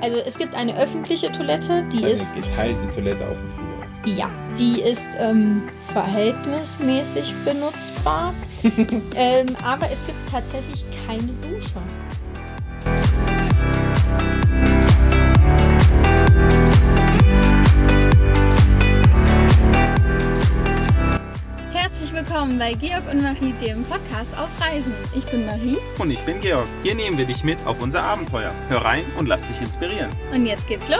Also es gibt eine öffentliche Toilette, die Eine ist geteilte Toilette auf dem Flur. ja, die ist ähm, verhältnismäßig benutzbar, ähm, aber es gibt tatsächlich keine Dusche. Willkommen bei Georg und Marie, dem Podcast auf Reisen. Ich bin Marie Und ich bin Georg. Hier nehmen wir dich mit auf unser Abenteuer. Hör rein und lass dich inspirieren. und jetzt geht's los.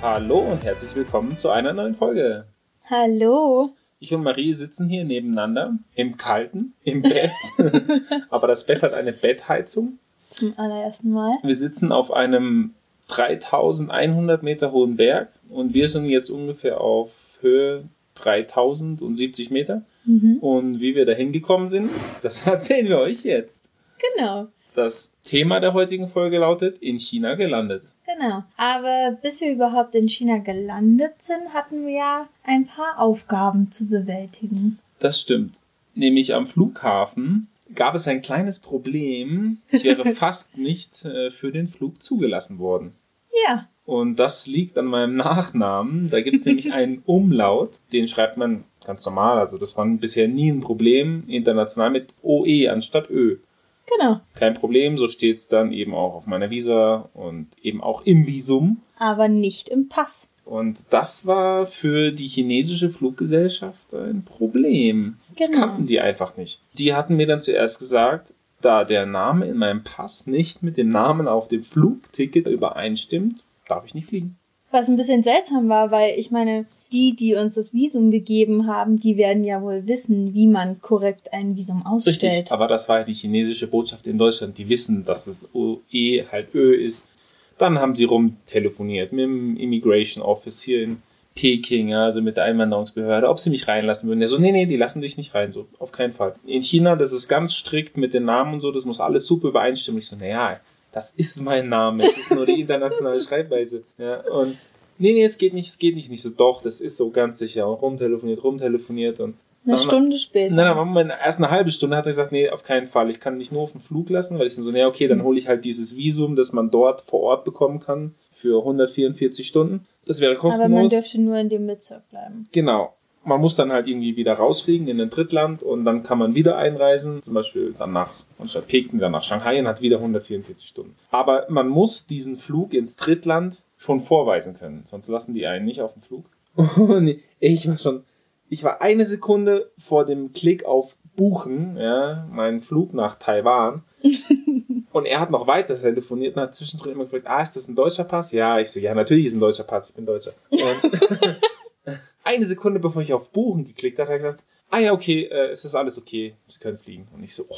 Hallo und herzlich willkommen zu einer neuen Folge. Hallo. Ich und Marie sitzen hier nebeneinander im Kalten, im Bett. Aber das Bett hat eine Bettheizung. Zum allerersten Mal. Wir sitzen auf einem 3100 Meter hohen Berg und wir sind jetzt ungefähr auf Höhe 3070 Meter. Mhm. Und wie wir da hingekommen sind, das erzählen wir euch jetzt. Genau. Das Thema der heutigen Folge lautet in China gelandet. Genau. Aber bis wir überhaupt in China gelandet sind, hatten wir ja ein paar Aufgaben zu bewältigen. Das stimmt. Nämlich am Flughafen gab es ein kleines Problem. Ich wäre fast nicht äh, für den Flug zugelassen worden. Ja. Und das liegt an meinem Nachnamen. Da gibt es nämlich einen Umlaut, den schreibt man ganz normal. Also das war bisher nie ein Problem. International mit OE anstatt Ö. Genau. Kein Problem, so steht es dann eben auch auf meiner Visa und eben auch im Visum. Aber nicht im Pass. Und das war für die chinesische Fluggesellschaft ein Problem. Das Genau. kannten die einfach nicht. Die hatten mir dann zuerst gesagt, da der Name in meinem Pass nicht mit dem Namen auf dem Flugticket übereinstimmt, darf ich nicht fliegen. Was ein bisschen seltsam war, weil ich meine, die, die uns das Visum gegeben haben, die werden ja wohl wissen, wie man korrekt ein Visum ausstellt. Richtig, aber das war ja die chinesische Botschaft in Deutschland. Die wissen, dass es OE halt Ö ist. Dann haben sie rumtelefoniert mit dem Immigration Office hier in Peking, also mit der Einwanderungsbehörde, ob sie mich reinlassen würden. Der so, nee, nee, die lassen dich nicht rein, so, auf keinen Fall. In China, das ist ganz strikt mit den Namen und so, das muss alles super übereinstimmen. Ich so, naja, das ist mein Name, es ist nur die internationale Schreibweise. Ja, und nee, nee, es geht nicht, es geht nicht, nicht so, doch, das ist so ganz sicher. Und rumtelefoniert, rumtelefoniert und Eine Stunde später. Nein, aber Moment, erst eine halbe Stunde hat er gesagt, nee, auf keinen Fall. Ich kann dich nur auf den Flug lassen, weil ich dann so, nee, okay, dann hole ich halt dieses Visum, das man dort vor Ort bekommen kann für 144 Stunden. Das wäre aber man kostenlos. dürfte nur in dem Bezirk bleiben. genau. Man muss dann halt irgendwie wieder rausfliegen in ein Drittland und dann kann man wieder einreisen, zum Beispiel dann nach, anstatt Peking, dann nach Shanghai und hat wieder 144 Stunden. Aber man muss diesen Flug ins Drittland schon vorweisen können, sonst lassen die einen nicht auf den Flug. Und ich war schon, ich war eine Sekunde vor dem Klick auf Buchen, ja, meinen Flug nach Taiwan. und er hat noch weiter telefoniert und hat zwischendrin immer gefragt, ah, ist das ein deutscher Pass? Ja, ich so, ja, natürlich ist ein deutscher Pass, ich bin Deutscher. Und eine Sekunde bevor ich auf Buchen geklickt habe, hat er gesagt, ah ja, okay, äh, es ist alles okay, Sie können fliegen. Und ich so, oh,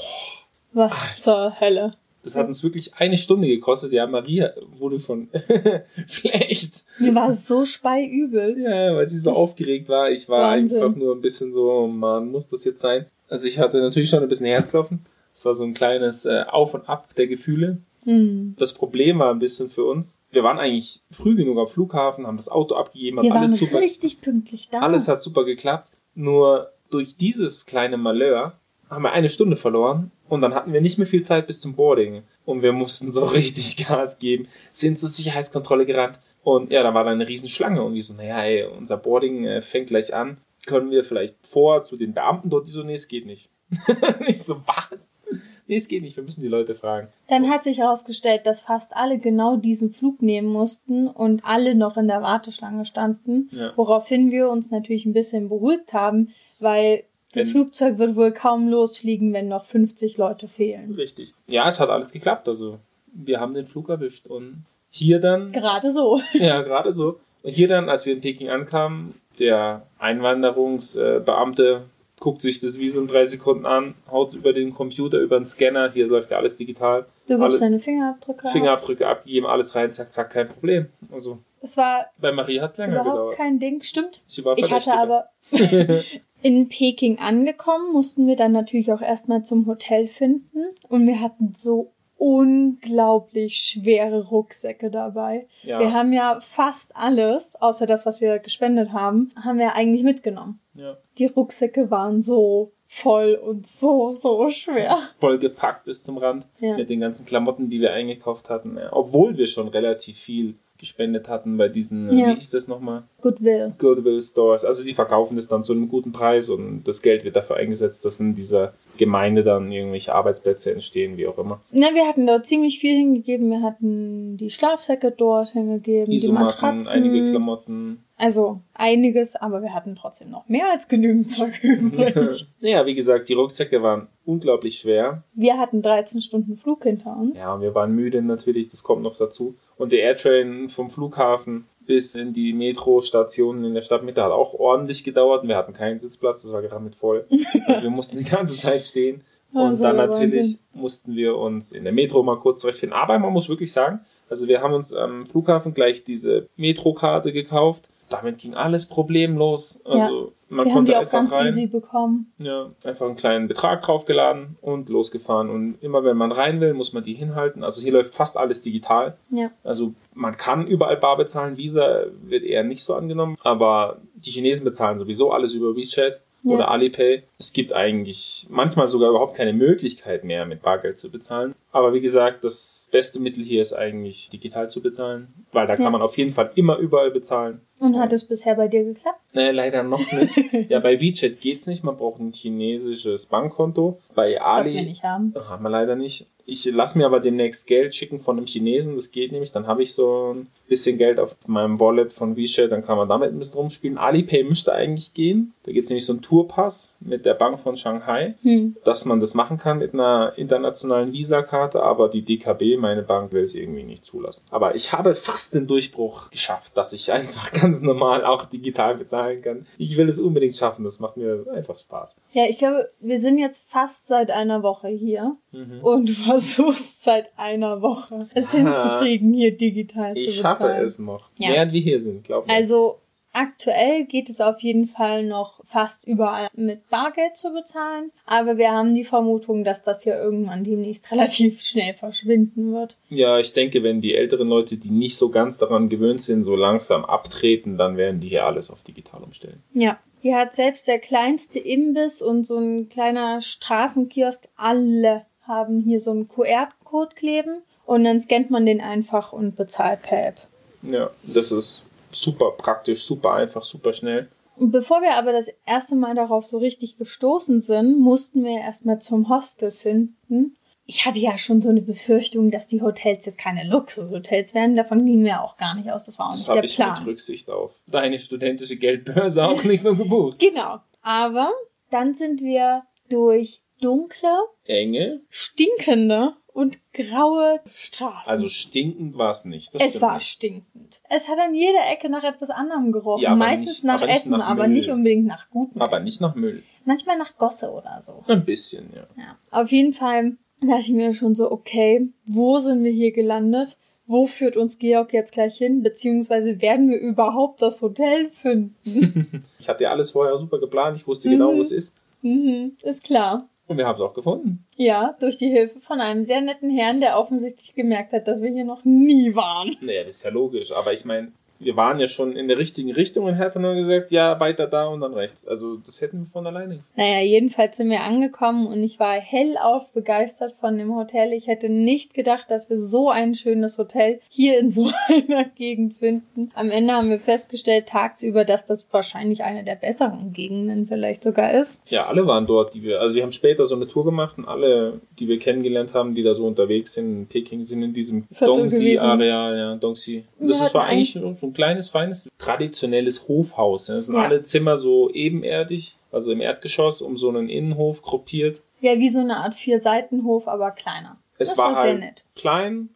Was zur Hölle. Das hat uns wirklich eine Stunde gekostet. Ja, Maria wurde schon schlecht. Mir war so speiübel. Ja, weil sie so aufgeregt war. Ich war Wahnsinn. einfach nur ein bisschen so, Mann, muss das jetzt sein? Also ich hatte natürlich schon ein bisschen Herzklopfen. Es war so ein kleines äh, Auf und Ab der Gefühle. Hm. Das Problem war ein bisschen für uns. Wir waren eigentlich früh genug am Flughafen, haben das Auto abgegeben, hat Wir waren alles super, richtig pünktlich da. alles hat super geklappt. Nur durch dieses kleine Malheur haben wir eine Stunde verloren und dann hatten wir nicht mehr viel Zeit bis zum Boarding. Und wir mussten so richtig Gas geben, sind zur Sicherheitskontrolle gerannt. Und ja, da war da eine Riesenschlange und wir so, naja, ey, unser Boarding äh, fängt gleich an. Können wir vielleicht vor zu den Beamten dort? Die so, nee, es geht nicht. ich so, was? Nee, es geht nicht, wir müssen die Leute fragen. Dann hat sich herausgestellt, dass fast alle genau diesen Flug nehmen mussten und alle noch in der Warteschlange standen, Ja. woraufhin wir uns natürlich ein bisschen beruhigt haben, weil das Flugzeug wird wohl kaum losfliegen, wenn noch 50 Leute fehlen. Richtig. Ja, es hat alles geklappt. Also, wir haben den Flug erwischt. Und hier dann, Gerade so. ja, gerade so. Und hier dann, als wir in Peking ankamen, der Einwanderungsbeamte guckt sich das Visum drei Sekunden an, haut über den Computer, über den Scanner, hier läuft ja alles digital. Du gibst Alles- deine Fingerabdrücke. ab. Fingerabdrücke abgegeben, alles rein, zack, zack, kein Problem. Also, Es war bei Marie hat es länger überhaupt gedauert. kein Ding, stimmt. Sie war Ich hatte aber in Peking angekommen, mussten wir dann natürlich auch erstmal zum Hotel finden und wir hatten so unglaublich schwere Rucksäcke dabei. Ja. Wir haben ja fast alles, außer das, was wir gespendet haben, haben wir eigentlich mitgenommen. ja. Die Rucksäcke waren so voll und so, so schwer. Voll gepackt bis zum Rand Ja. mit den ganzen Klamotten, die wir eingekauft hatten. Obwohl wir schon relativ viel gespendet hatten bei diesen, äh, Ja. wie hieß das nochmal? Goodwill. Goodwill Stores. Also die verkaufen das dann zu einem guten Preis und das Geld wird dafür eingesetzt, dass in dieser Gemeinde dann irgendwelche Arbeitsplätze entstehen, wie auch immer. Na, wir hatten dort ziemlich viel hingegeben. Wir hatten die Schlafsäcke dort hingegeben, die Isomatten, Matratzen. einige Klamotten. Also einiges, aber wir hatten trotzdem noch mehr als genügend Zeug übrig. naja, wie gesagt, die Rucksäcke waren unglaublich schwer. wir hatten 13 Stunden Flug hinter uns. Ja, und wir waren müde natürlich, das kommt noch dazu. Und der Airtrain vom Flughafen bis in die Metrostationen in der Stadtmitte hat auch ordentlich gedauert. Und wir hatten keinen Sitzplatz, das war gerade mit voll. Also wir mussten die ganze Zeit stehen. Und Also dann der natürlich Wahnsinn. mussten wir uns in der Metro mal kurz zurechtfinden. Aber man muss wirklich sagen, also wir haben uns am Flughafen gleich diese Metrokarte gekauft. Damit ging alles problemlos. Also man wir haben konnte die auch ganz rein. easy bekommen. Ja, einfach einen kleinen Betrag draufgeladen und losgefahren. Und immer wenn man rein will, muss man die hinhalten. Also hier läuft fast alles digital. Ja. Also man kann überall bar bezahlen. Visa wird eher nicht so angenommen. Aber die Chinesen bezahlen sowieso alles über WeChat Ja. oder Alipay. Es gibt eigentlich manchmal sogar überhaupt keine Möglichkeit mehr, mit Bargeld zu bezahlen. Aber wie gesagt, das beste Mittel hier ist eigentlich digital zu bezahlen, weil da kann Ja. man auf jeden Fall immer überall bezahlen. Und hat es bisher bei dir geklappt? Nee, leider noch nicht. ja, bei WeChat geht's nicht. Man braucht ein chinesisches Bankkonto. Bei Ali Was wir nicht haben. haben wir leider nicht. Ich lasse mir aber demnächst Geld schicken von einem Chinesen. Das geht nämlich. Dann habe ich so ein bisschen Geld auf meinem Wallet von WeChat. Dann kann man damit ein bisschen rumspielen. Alipay müsste eigentlich gehen. Da gibt's nämlich so einen Tourpass mit der Bank von Shanghai, Hm. dass man das machen kann mit einer internationalen Visa-Karte. Aber die DKB, meine Bank, will es irgendwie nicht zulassen. Aber ich habe fast den Durchbruch geschafft, dass ich einfach ganz normal auch digital bezahlen kann. Ich will es unbedingt schaffen. Das macht mir einfach Spaß. Ja, ich glaube, wir sind jetzt fast seit einer Woche hier Mhm. und du versuchst seit einer Woche es hinzukriegen, hier digital zu Ich bezahlen. schaffe es noch. Ja. Während wir hier sind, glaub mir. Also aktuell geht es auf jeden Fall noch fast überall mit Bargeld zu bezahlen, aber wir haben die Vermutung, dass das hier irgendwann demnächst relativ schnell verschwinden wird. Ja, ich denke, wenn die älteren Leute, die nicht so ganz daran gewöhnt sind, so langsam abtreten, dann werden die hier alles auf digital umstellen. Ja. Hier hat selbst der kleinste Imbiss und so ein kleiner Straßenkiosk, alle haben hier so einen QR-Code kleben und dann scannt man den einfach und bezahlt per App. Ja, das ist super praktisch, super einfach, super schnell. Und bevor wir aber das erste Mal darauf so richtig gestoßen sind, mussten wir erstmal zum Hostel finden. Ich hatte ja schon so eine Befürchtung, dass die Hotels jetzt keine Luxushotels werden. Davon gingen wir auch gar nicht aus. Das war auch Das nicht habe der ich mit Plan. Rücksicht auf deine studentische Geldbörse auch nicht so gebucht. Genau. Aber dann sind wir durch dunkle, Enge, stinkende und graue Straßen. also stinkend war es nicht. das es war nicht. stinkend. Es hat an jeder Ecke nach etwas anderem gerochen. Ja, aber Meistens nicht- nach aber Essen, nach aber nicht unbedingt nach gutem Aber Essen. nicht nach Müll. Manchmal nach Gosse oder so. Ein bisschen, ja. Ja. Auf jeden Fall dachte ich mir schon so, okay, wo sind wir hier gelandet? Wo führt uns Georg jetzt gleich hin? Beziehungsweise werden wir überhaupt das Hotel finden? Ich hatte ja alles vorher super geplant. Ich wusste genau, Mhm. wo es ist. mhm, ist klar. Und wir haben es auch gefunden. Ja, durch die Hilfe von einem sehr netten Herrn, der offensichtlich gemerkt hat, dass wir hier noch nie waren. Naja, das ist ja logisch. Aber ich meine, wir waren ja schon in der richtigen Richtung und hat nur gesagt, ja, weiter da und dann rechts. Also das hätten wir von alleine. Naja, jedenfalls sind wir angekommen und ich war hellauf begeistert von dem Hotel. Ich hätte nicht gedacht, dass wir so ein schönes Hotel hier in so einer Gegend finden. Am Ende haben wir festgestellt, tagsüber, dass das wahrscheinlich eine der besseren Gegenden vielleicht sogar ist. Ja, alle waren dort, die wir, also wir haben später so eine Tour gemacht und alle, die wir kennengelernt haben, die da so unterwegs sind in Peking, sind in diesem. Dongxi-Areal, ja, Wir das war eigentlich so ein kleines, feines, traditionelles Hofhaus. Es sind Ja. alle Zimmer so ebenerdig, also im Erdgeschoss, um so einen Innenhof gruppiert. Ja, wie so eine Art Vier-Seitenhof, aber kleiner. Es das war, war sehr halt nett. klein,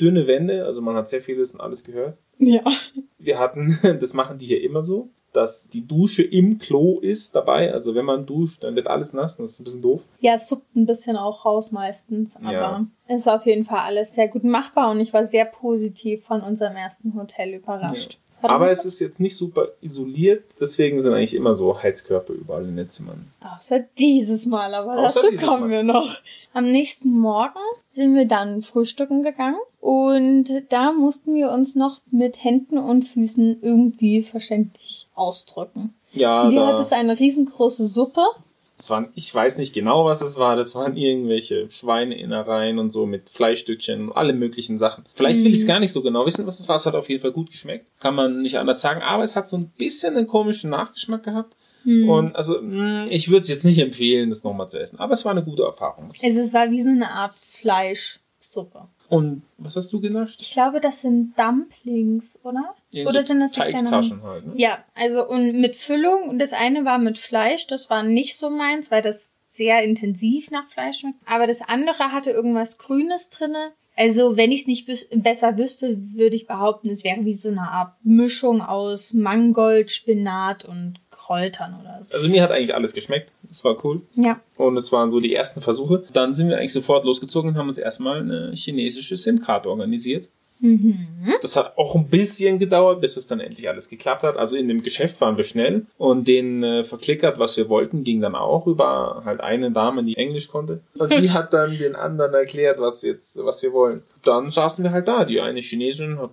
dünne Wände, also man hat sehr vieles und alles gehört. Ja. Wir hatten, das machen die hier immer so, dass die Dusche im Klo ist dabei. Also wenn man duscht, dann wird alles nass. Das ist ein bisschen doof. Ja, es suppt ein bisschen auch raus meistens, aber Ja. es ist auf jeden Fall alles sehr gut machbar und ich war sehr positiv von unserem ersten Hotel überrascht. Aber es ist jetzt nicht super isoliert, deswegen sind eigentlich immer so Heizkörper überall in den Zimmern. Außer dieses Mal, aber Außer dazu kommen Mal. wir noch. Am nächsten Morgen sind wir dann frühstücken gegangen und da mussten wir uns noch mit Händen und Füßen irgendwie verständlich ausdrücken. Ja, du da, hattest eine riesengroße Suppe. das waren, ich weiß nicht genau, was es war. Das waren irgendwelche Schweineinnereien und so mit Fleischstückchen, alle möglichen Sachen. Vielleicht will ich es Mhm. gar nicht so genau wissen, was es war. Es hat auf jeden Fall gut geschmeckt. Kann man nicht anders sagen. Aber es hat so ein bisschen einen komischen Nachgeschmack gehabt. Hm. Und also, mh, ich würde es jetzt nicht empfehlen, das nochmal zu essen. Aber es war eine gute Erfahrung. also es war wie so eine Art Fleischsuppe. Und was hast du genascht? Ich glaube, das sind Dumplings, oder? Irgendwie Oder sind das Teigtaschen halt, ne? Ja, also und mit Füllung. Und das eine war mit Fleisch, das war nicht so meins, weil das sehr intensiv nach Fleisch schmeckt. Aber das andere hatte irgendwas Grünes drinne. Also, wenn ich es nicht besser wüsste, würde ich behaupten, es wäre wie so eine Art Mischung aus Mangold, Spinat und Kräutern oder so. Also mir hat eigentlich alles geschmeckt. Es war cool. Ja. Und es waren so die ersten Versuche. Dann sind wir eigentlich sofort losgezogen und haben uns erstmal eine chinesische SIM-Karte organisiert. Mhm. Das hat auch ein bisschen gedauert, bis es dann endlich alles geklappt hat. Also in dem Geschäft waren wir schnell und denen äh, verklickert, was wir wollten, ging dann auch über halt eine Dame, die Englisch konnte. Und die hat dann den anderen erklärt, was jetzt, was wir wollen. Dann saßen wir halt da. Die eine Chinesin hat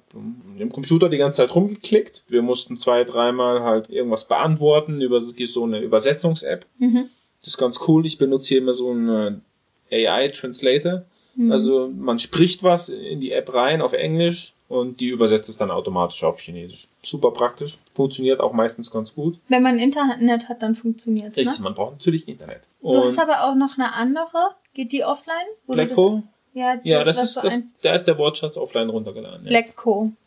im Computer die ganze Zeit rumgeklickt. Wir mussten zwei, dreimal halt irgendwas beantworten über so eine Übersetzungs-App. Mhm. Das ist ganz cool. Ich benutze hier immer so einen äh, AI-Translator. Mhm. Also man spricht was in die App rein auf Englisch und die übersetzt es dann automatisch auf Chinesisch. Super praktisch. Funktioniert auch meistens ganz gut. Wenn man Internet hat, dann funktioniert's, Richtig, ne? man braucht natürlich Internet. Du hast aber auch noch eine andere. Geht die offline? Wo du das-? Ja, Ja, das ist, das, da ist der Wortschatz offline runtergeladen. Ja.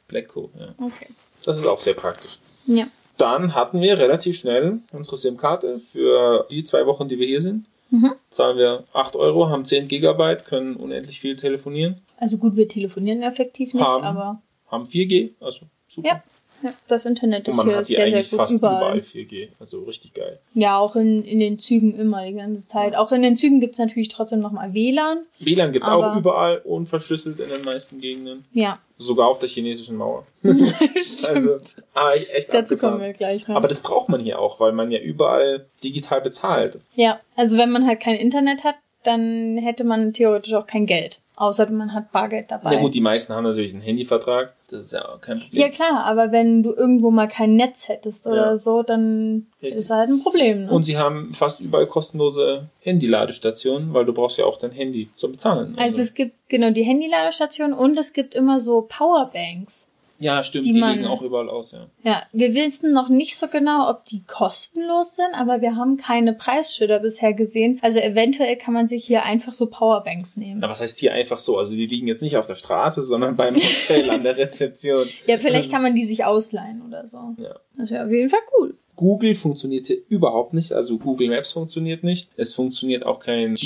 Blacko, ja. Okay. Das ist auch sehr praktisch. Ja. Dann hatten wir relativ schnell unsere SIM-Karte für die zwei Wochen, die wir hier sind. Mhm. Zahlen wir 8 Euro, haben 10 Gigabyte, können unendlich viel telefonieren, Also gut, wir telefonieren effektiv nicht, Haben. aber haben 4G, also super. Ja, ja, das Internet ist hier sehr, sehr gut fast überall. überall 4G, also richtig geil. Ja, auch in, in den Zügen immer die ganze Zeit. Auch in den Zügen gibt's natürlich trotzdem nochmal WLAN. WLAN gibt's Aber- auch überall, unverschlüsselt in den meisten Gegenden. Ja, Sogar auf der chinesischen Mauer. Also, ah, echt Dazu abgefahren. kommen wir gleich noch. Aber das braucht man hier auch, weil man ja überall digital bezahlt. ja, also wenn man halt kein Internet hat, dann hätte man theoretisch auch kein Geld. Außer man hat Bargeld dabei. Ja gut, die meisten haben natürlich einen Handyvertrag. Das ist ja auch kein Problem. Ja klar, aber wenn du irgendwo mal kein Netz hättest oder Ja. so, dann Richtig. ist halt ein Problem. Ne? Und sie haben fast überall kostenlose Handyladestationen, weil du brauchst ja auch dein Handy zum Bezahlen. also es gibt genau die Handyladestation und es gibt immer so Powerbanks. Ja, stimmt, die die, man- liegen auch überall aus, ja. Ja, wir wissen noch nicht so genau, ob die kostenlos sind, aber wir haben keine Preisschilder bisher gesehen. Also eventuell kann man sich hier einfach so Powerbanks nehmen. Na, was heißt hier einfach so? Also die liegen jetzt nicht auf der Straße, sondern beim Hotel an der Rezeption. Ja, vielleicht kann man die sich ausleihen oder so. Ja. Das wäre auf jeden Fall cool. Google funktioniert hier überhaupt nicht, also Google Maps funktioniert nicht. Es funktioniert auch kein Gmail,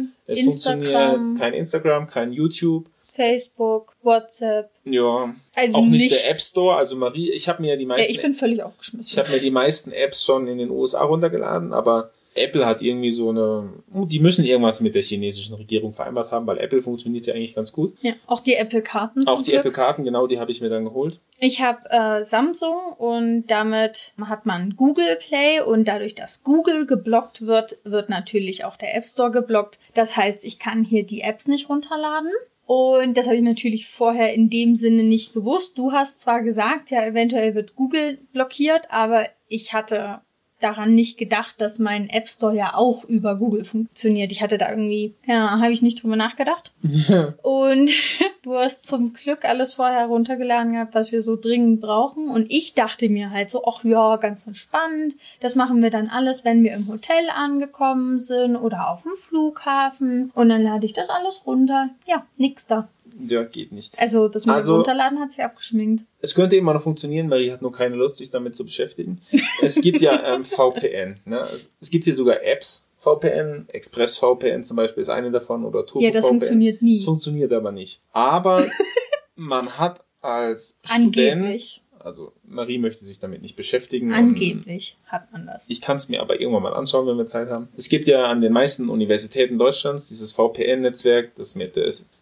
Gmail. Es Instagram. funktioniert kein Instagram, kein YouTube. Facebook, WhatsApp. Ja, Also auch nicht nichts. der App Store. Also Marie, ich habe mir die Ja, meisten, ich bin völlig ich aufgeschmissen. habe mir die meisten Apps schon in den USA runtergeladen, aber Apple hat irgendwie so eine, die müssen irgendwas mit der chinesischen Regierung vereinbart haben, weil Apple funktioniert ja eigentlich ganz gut. Ja, auch die Apple-Karten Auch die. Apple-Karten, genau, die habe ich mir dann geholt. Ich habe äh, Samsung und damit hat man Google Play und dadurch, dass Google geblockt wird, wird natürlich auch der App Store geblockt. Das heißt, ich kann hier die Apps nicht runterladen. Und das habe ich natürlich vorher in dem Sinne nicht gewusst. Du hast zwar gesagt, ja, eventuell wird Google blockiert, aber ich hatte daran nicht gedacht, dass mein App Store ja auch über Google funktioniert. Ich hatte da irgendwie, ja, habe ich nicht drüber nachgedacht. Und du hast zum Glück alles vorher heruntergeladen gehabt, was wir so dringend brauchen. Und ich dachte mir halt so, ach ja, ganz entspannt. Das machen wir dann alles, wenn wir im Hotel angekommen sind oder auf dem Flughafen. Und dann lade ich das alles runter. Ja, nix da. Ja, geht nicht. Also das mit Also- Runterladen hat sich abgeschminkt. Es könnte immer noch funktionieren, Marie hat nur keine Lust, sich damit zu beschäftigen. Es gibt ja ähm, VPN. Ne? Es, es gibt hier sogar Apps. VPN, ExpressVPN zum Beispiel ist eine davon oder Turbo Ja, das VPN. funktioniert nie. Es funktioniert aber nicht. Aber man hat als Student, Angeblich. Also Marie möchte sich damit nicht beschäftigen. und Angeblich hat man das. Ich kann es mir aber irgendwann mal anschauen, wenn wir Zeit haben. Es gibt ja an den meisten Universitäten Deutschlands dieses VPN-Netzwerk, das mit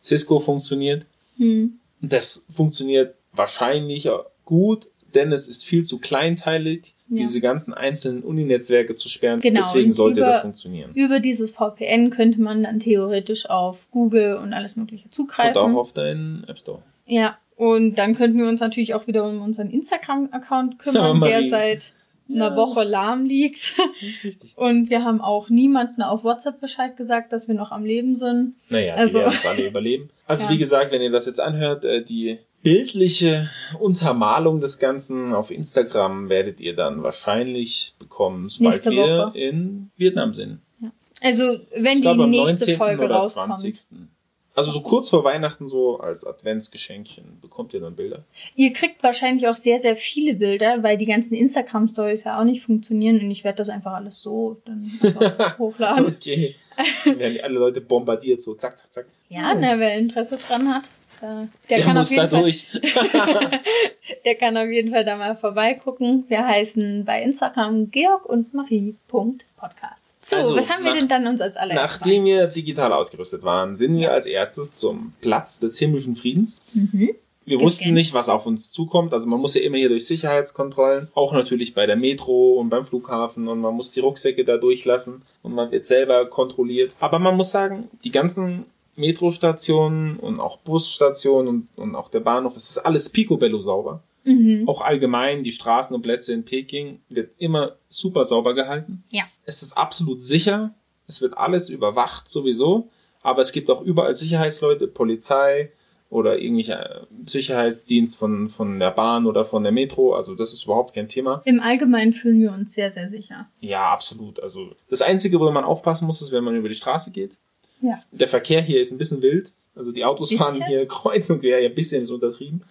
Cisco funktioniert. Hm. Das funktioniert wahrscheinlich gut. denn es ist viel zu kleinteilig, Ja. diese ganzen einzelnen Uninetzwerke zu sperren. Genau, Deswegen und sollte über- das funktionieren. Über dieses VPN könnte man dann theoretisch auf Google und alles Mögliche Und zugreifen. auch auf deinen App Store. Ja, und dann könnten wir uns natürlich auch wieder um unseren Instagram-Account Ja, kümmern, der Marie. seit einer Ja. Woche lahm liegt. Das ist wichtig. Und wir haben auch niemanden auf WhatsApp Bescheid gesagt, dass wir noch am Leben sind. Naja, Also- die werden es alle überleben. Also Ja. wie gesagt, wenn ihr das jetzt anhört, äh, die bildliche Untermalung des Ganzen auf Instagram werdet ihr dann wahrscheinlich bekommen, sobald Nächste wir Woche. in Vietnam sind. Also, wenn Ich glaube die am nächste 19. Folge oder rauskommt. 20. Also so kurz vor Weihnachten, so als Adventsgeschenkchen, bekommt ihr dann Bilder. Ihr kriegt wahrscheinlich auch sehr, sehr viele Bilder, weil die ganzen Instagram-Stories ja auch nicht funktionieren und ich werde das einfach alles so dann einfach hochladen. Okay. Dann werden alle Leute bombardiert, so zack, zack, zack. Ja, ne, wer Interesse dran hat, der, der, kann auf jeden Fall, der kann auf jeden Fall da mal vorbeigucken. Wir heißen bei Instagram Georg und Marie.podcast. So, Also, was haben wir nach- denn dann uns als allererstes? Nachdem wir digital ausgerüstet waren, sind wir als erstes zum Platz des himmlischen Friedens. Mhm. Wir Gescannt. wussten nicht, was auf uns zukommt. Also man muss ja immer hier durch Sicherheitskontrollen, auch natürlich bei der Metro und beim Flughafen und man muss die Rucksäcke da durchlassen und man wird selber kontrolliert. Aber man muss sagen, die ganzen Metrostationen und auch Busstationen und, und auch der Bahnhof, es ist alles picobello sauber. Mhm. Auch allgemein, die Straßen und Plätze in Peking wird immer super sauber gehalten. Ja. Es ist absolut sicher. Es wird alles überwacht sowieso. Aber es gibt auch überall Sicherheitsleute, Polizei oder irgendwelche äh, Sicherheitsdienst von, von der Bahn oder von der Metro. Also das ist überhaupt kein Thema. Im Allgemeinen fühlen wir uns sehr, sehr sicher. Ja, absolut. Also das Einzige, wo man aufpassen muss, ist, wenn man über die Straße geht. Ja. Der Verkehr hier ist ein bisschen wild. Also die Autos Bisschen? fahren hier kreuz und quer. Ja, ein bisschen ist untertrieben.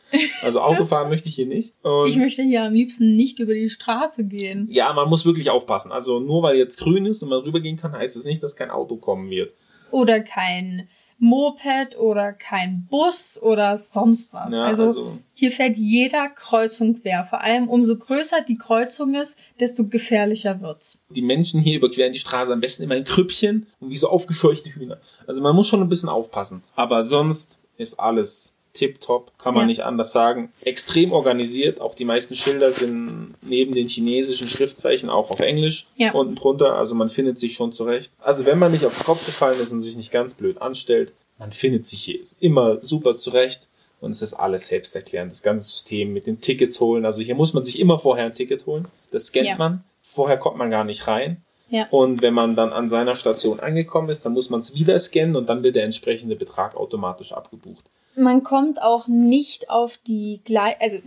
Also Autofahren möchte ich hier nicht. Und Ich möchte hier am liebsten nicht über die Straße gehen. Ja, man muss wirklich aufpassen. Also nur weil jetzt grün ist und man rübergehen kann, heißt es nicht, dass kein Auto kommen wird. Oder kein Moped oder kein Bus oder sonst was. Ja, also, also- hier fährt jeder Kreuzung quer. Vor allem umso größer die Kreuzung ist, desto gefährlicher wird's. Die Menschen hier überqueren die Straße am besten immer in Krüppchen und wie so aufgescheuchte Hühner. Also man muss schon ein bisschen aufpassen. Aber sonst ist alles tipptopp, kann man Ja. nicht anders sagen. Extrem organisiert. Auch die meisten Schilder sind neben den chinesischen Schriftzeichen auch auf Englisch Ja. unten drunter. Also man findet sich schon zurecht. Also wenn man nicht auf den Kopf gefallen ist und sich nicht ganz blöd anstellt, man findet sich hier immer super zurecht. Und es ist alles selbsterklärend. Das ganze System mit den Tickets holen. Also hier muss man sich immer vorher ein Ticket holen. Das scannt Ja. man. Vorher kommt man gar nicht rein. Ja. Und wenn man dann an seiner Station angekommen ist, dann muss man es wieder scannen und dann wird der entsprechende Betrag automatisch abgebucht. Man kommt auch nicht auf die Gleise, also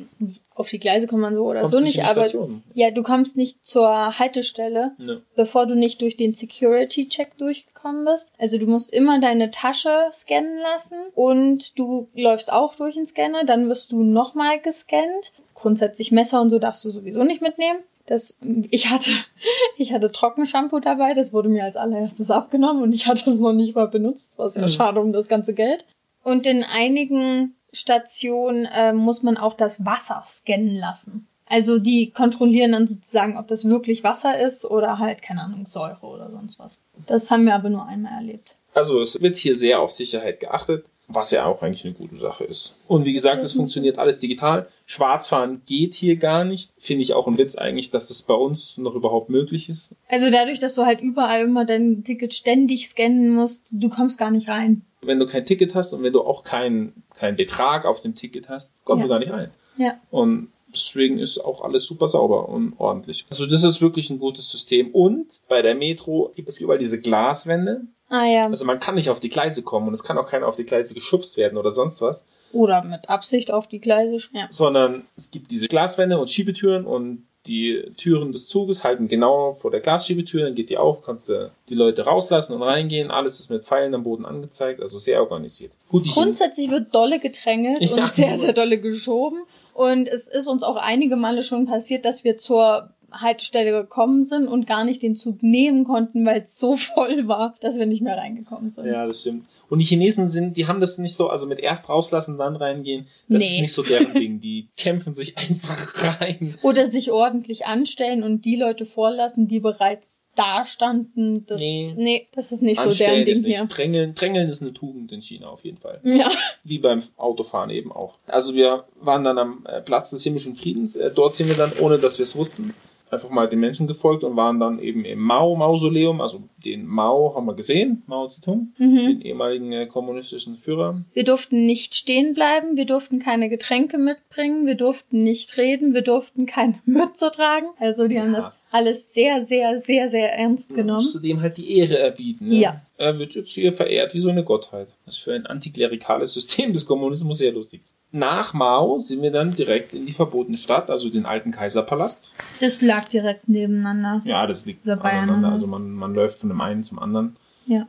auf die Gleise kommt man so oder so nicht aber ja, du kommst nicht zur Haltestelle, Ne. bevor du nicht durch den Security-Check durchgekommen bist. Also du musst immer deine Tasche scannen lassen und du läufst auch durch den Scanner, dann wirst du nochmal gescannt. Grundsätzlich Messer und so darfst du sowieso nicht mitnehmen. Das, ich hatte, ich hatte Trockenshampoo dabei, das wurde mir als allererstes abgenommen und ich hatte es noch nicht mal benutzt. Das war sehr Mhm. schade um das ganze Geld. Und in einigen Stationen äh, muss man auch das Wasser scannen lassen. Also die kontrollieren dann sozusagen, ob das wirklich Wasser ist oder halt, keine Ahnung, Säure oder sonst was. Das haben wir aber nur einmal erlebt. Also es wird hier sehr auf Sicherheit geachtet, was ja auch eigentlich eine gute Sache ist. Und wie gesagt, es Mhm. funktioniert alles digital. Schwarzfahren geht hier gar nicht. Finde ich auch ein Witz eigentlich, dass es bei uns noch überhaupt möglich ist. Also dadurch, dass du halt überall immer dein Ticket ständig scannen musst, du kommst gar nicht rein. Wenn du kein Ticket hast und wenn du auch keinen keinen Betrag auf dem Ticket hast, kommst Ja. du gar nicht rein. Ja. Und deswegen ist auch alles super sauber und ordentlich. Also das ist wirklich ein gutes System. Und bei der Metro gibt es überall diese Glaswände. Ah ja. Also man kann nicht auf die Gleise kommen und es kann auch keiner auf die Gleise geschubst werden oder sonst was, Oder mit Absicht auf die Gleise. Ja. sondern es gibt diese Glaswände und Schiebetüren und die Türen des Zuges halten genau vor der Glasschiebetür, dann geht die auf, kannst du die Leute rauslassen und reingehen. Alles ist mit Pfeilen am Boden angezeigt, also sehr organisiert. Gut, Grundsätzlich wird dolle gedrängelt Ja. und sehr, sehr dolle geschoben. Und es ist uns auch einige Male schon passiert, dass wir zur Haltestelle gekommen sind und gar nicht den Zug nehmen konnten, weil es so voll war, dass wir nicht mehr reingekommen sind. Ja, das stimmt. Und die Chinesen sind, die haben das nicht so, also mit erst rauslassen, dann reingehen. Das Nee. ist nicht so deren Ding. Die kämpfen sich einfach rein. Oder sich ordentlich anstellen und die Leute vorlassen, die bereits da standen, das, Nee. nee, das ist nicht so Anstellen deren Ding ist nicht. hier. Drängeln, Drängeln ist eine Tugend in China auf jeden Fall. Ja. Wie beim Autofahren eben auch. Also wir waren dann am äh, Platz des himmlischen Friedens. Äh, Dort sind wir dann, ohne dass wir es wussten, einfach mal den Menschen gefolgt und waren dann eben im Mao-Mausoleum. Also den Mao haben wir gesehen, Mao Zedong, Mhm. den ehemaligen äh, kommunistischen Führer. Wir durften nicht stehen bleiben, wir durften keine Getränke mitbringen, wir durften nicht reden, wir durften keine Mütze tragen. Also die haben Ja. das alles sehr, sehr, sehr, sehr ernst genommen. musste dem halt die Ehre erbieten. Ne? Ja. Er wird jetzt hier verehrt wie so eine Gottheit. Das ist für ein antiklerikales System des Kommunismus sehr lustig. Nach Mao sind wir dann direkt in die verbotene Stadt, also den alten Kaiserpalast. Das lag direkt nebeneinander. Ja, das liegt beieinander. Also man, man läuft von dem einen zum anderen. Ja.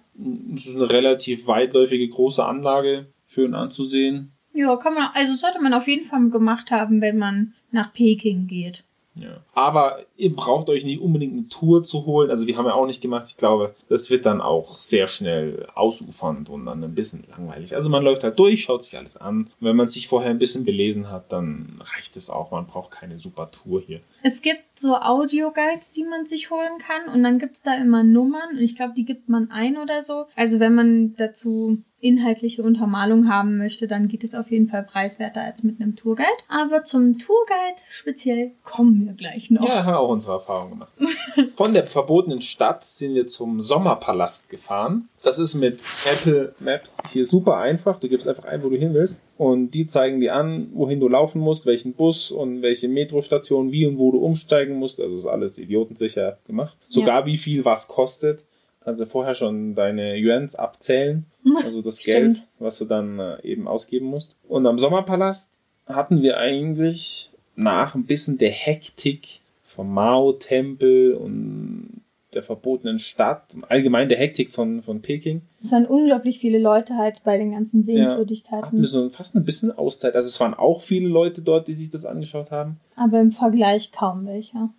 Es ist eine relativ weitläufige große Anlage, schön anzusehen. Ja, kann man, also sollte man auf jeden Fall gemacht haben, wenn man nach Peking geht. Ja. Aber ihr braucht euch nicht unbedingt eine Tour zu holen. Also wir haben ja auch nicht gemacht. Ich glaube, das wird dann auch sehr schnell ausufernd und dann ein bisschen langweilig. Also man läuft halt durch, schaut sich alles an. Und wenn man sich vorher ein bisschen belesen hat, dann reicht es auch. Man braucht keine super Tour hier. Es gibt so Audioguides, die man sich holen kann und dann gibt's da immer Nummern und ich glaube, die gibt man ein oder so. Also wenn man dazu inhaltliche Untermalung haben möchte, dann geht es auf jeden Fall preiswerter als mit einem Tourguide. Aber zum Tourguide speziell kommen wir gleich noch. Ja, haben wir auch unsere Erfahrung gemacht. Von der verbotenen Stadt sind wir zum Sommerpalast gefahren. Das ist mit Apple Maps hier super einfach. Du gibst einfach ein, wo du hin willst. Und die zeigen dir an, wohin du laufen musst, welchen Bus und welche Metrostation, wie und wo du umsteigen musst. Also ist alles idiotensicher gemacht. Sogar wie viel was kostet. Kannst du vorher schon deine Yuans abzählen. Also das Stimmt. Geld, was du dann äh, eben ausgeben musst. Und am Sommerpalast hatten wir eigentlich nach ein bisschen der Hektik vom Mao-Tempel und der verbotenen Stadt und allgemein der Hektik von, von Peking, Es waren unglaublich viele Leute halt bei den ganzen hatten Sehenswürdigkeiten. wir so fast ein bisschen Auszeit. Also es waren auch viele Leute dort, die sich das angeschaut haben. aber im Vergleich kaum welcher.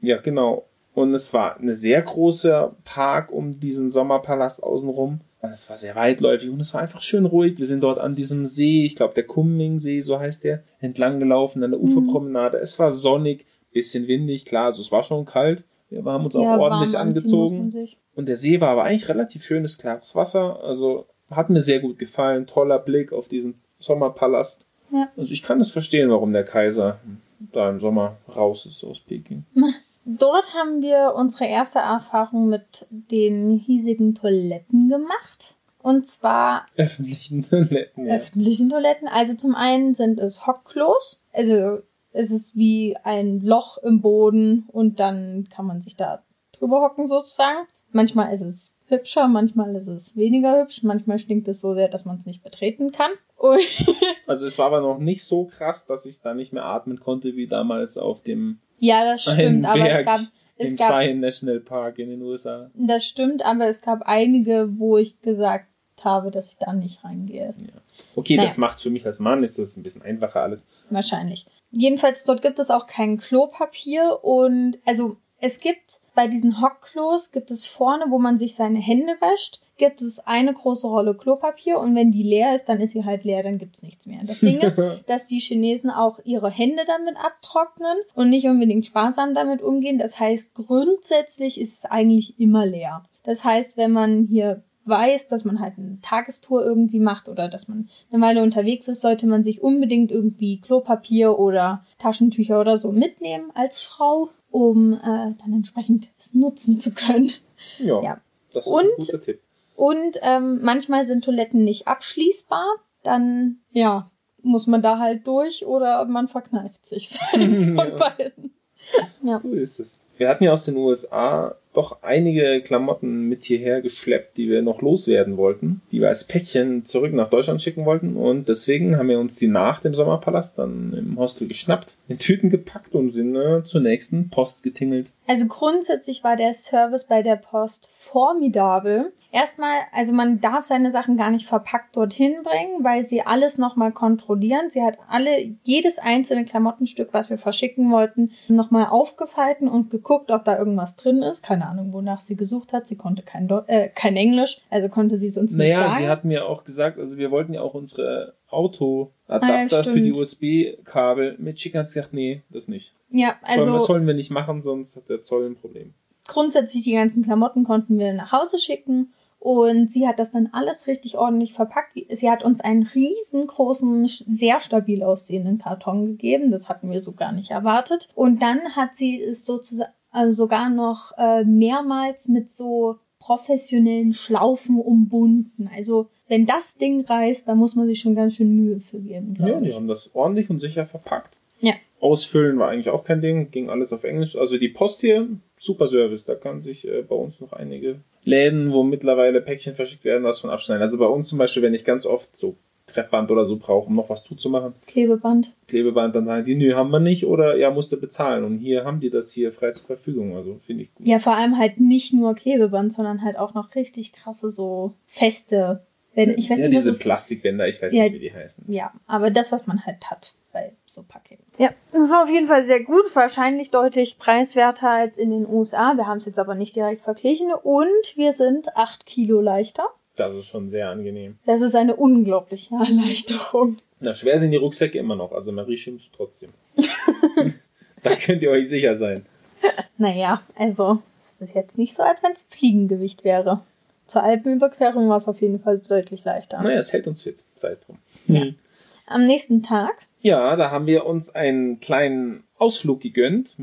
Ja, genau. Und es war eine sehr große Park um diesen Sommerpalast außenrum. Und es war sehr weitläufig und es war einfach schön ruhig. Wir sind dort an diesem See, ich glaube der Kunming-See, so heißt der, entlang gelaufen an der Uferpromenade. Es war sonnig, bisschen windig, klar, also es war schon kalt. Wir haben uns auch Ja, ordentlich muss man angezogen. Und der See war aber eigentlich relativ schönes, klares Wasser. Also hat mir sehr gut gefallen. Toller Blick auf diesen Sommerpalast. Ja. Also ich kann es verstehen, warum der Kaiser da im Sommer raus ist aus Peking. Dort haben wir unsere erste Erfahrung mit den hiesigen Toiletten gemacht. Und zwar Öffentlichen Toiletten. Ja. öffentlichen Toiletten. Also zum einen sind es Hockklos. Also es ist wie ein Loch im Boden und dann kann man sich da drüber hocken sozusagen. Manchmal ist es hübscher, manchmal ist es weniger hübsch, manchmal stinkt es so sehr, dass man es nicht betreten kann. Also es war aber noch nicht so krass, dass ich da nicht mehr atmen konnte, wie damals auf dem ja, das stimmt, aber es Berg gab, es im gab Zion National Park in den USA. Das stimmt, aber es gab einige, wo ich gesagt habe, dass ich da nicht reingehe. Okay, Naja. das macht für mich als Mann, ist das ein bisschen einfacher alles. Wahrscheinlich. Jedenfalls, dort gibt es auch kein Klopapier und also es gibt bei diesen Hockklos gibt es vorne, wo man sich seine Hände wäscht, gibt es eine große Rolle Klopapier und wenn die leer ist, dann ist sie halt leer, dann gibt's nichts mehr. Das Ding ist, dass die Chinesen auch ihre Hände damit abtrocknen und nicht unbedingt sparsam damit umgehen. Das heißt, grundsätzlich ist es eigentlich immer leer. Das heißt, wenn man hier weiß, dass man halt eine Tagestour irgendwie macht oder dass man eine Weile unterwegs ist, sollte man sich unbedingt irgendwie Klopapier oder Taschentücher oder so mitnehmen als Frau, um äh, dann entsprechend es nutzen zu können. ja, Ja. das ist Und- ein guter Tipp. Und ähm, manchmal sind Toiletten nicht abschließbar, dann ja, muss man da halt durch oder man verkneift sich. Eins von beiden. Ja. So ist es. Wir hatten ja aus den USA doch einige Klamotten mit hierher geschleppt, die wir noch loswerden wollten, die wir als Päckchen zurück nach Deutschland schicken wollten. Und deswegen haben wir uns die nach dem Sommerpalast dann im Hostel geschnappt, in Tüten gepackt und sind äh, zur nächsten Post getingelt. Also grundsätzlich war der Service bei der Post formidabel. Erstmal, also man darf seine Sachen gar nicht verpackt dorthin bringen, weil sie alles nochmal kontrollieren. Sie hat alle, jedes einzelne Klamottenstück, was wir verschicken wollten, nochmal aufgefalten und geguckt, ob da irgendwas drin ist. Keine Ahnung, wonach sie gesucht hat. Sie konnte kein, Deu äh, kein Englisch, also konnte sie es uns nicht Naja, sagen. sie hat mir auch gesagt, also wir wollten ja auch unsere Autoadapter Ah, ja, für die. USB-Kabel mit schicken. Hat sie gesagt, nee, das nicht. ja, Sollen, das also sollen wir nicht machen, sonst hat der Zoll ein Problem. grundsätzlich die ganzen Klamotten konnten wir nach Hause schicken. Und sie hat das dann alles richtig ordentlich verpackt. Sie hat uns einen riesengroßen, sehr stabil aussehenden Karton gegeben. Das hatten wir so gar nicht erwartet. Und dann hat sie es sozusagen also sogar noch äh, mehrmals mit so professionellen Schlaufen umbunden. Also wenn das Ding reißt, da muss man sich schon ganz schön Mühe für geben. Ja, die haben das ordentlich und sicher verpackt. Ja. Ausfüllen war eigentlich auch kein Ding, ging alles auf Englisch. Also die Post hier, super Service. Da kann sich äh, bei uns noch einige Läden, wo mittlerweile Päckchen verschickt werden, was von abschneiden. Also bei uns zum Beispiel, wenn ich ganz oft so Kreppband oder so brauche, um noch was zuzumachen, Klebeband. Klebeband, dann sagen die, nö, haben wir nicht oder ja, musste bezahlen. Und hier haben die das hier frei zur Verfügung. Also finde ich gut. Ja, vor allem halt nicht nur Klebeband, sondern halt auch noch richtig krasse so feste. Wenn, ich weiß ja, nicht, diese es- Plastikbänder, ich weiß Ja. nicht, wie die heißen. Ja, aber das, was man halt hat bei so Paketen. Ja, das war auf jeden Fall sehr gut. Wahrscheinlich deutlich preiswerter als in den USA. Wir haben es jetzt aber nicht direkt verglichen. Und wir sind acht Kilo leichter. Das ist schon sehr angenehm. Das ist eine unglaubliche Erleichterung. Na, schwer sind die Rucksäcke immer noch. Also Marie schimpft trotzdem. da könnt ihr euch sicher sein. Naja, also es ist jetzt nicht so, als wenn es Fliegengewicht wäre. Zur Alpenüberquerung war es auf jeden Fall deutlich leichter. Naja, es hält uns fit. Sei es drum. Ja. Am nächsten Tag, Ja, da haben wir uns einen kleinen Ausflug gegönnt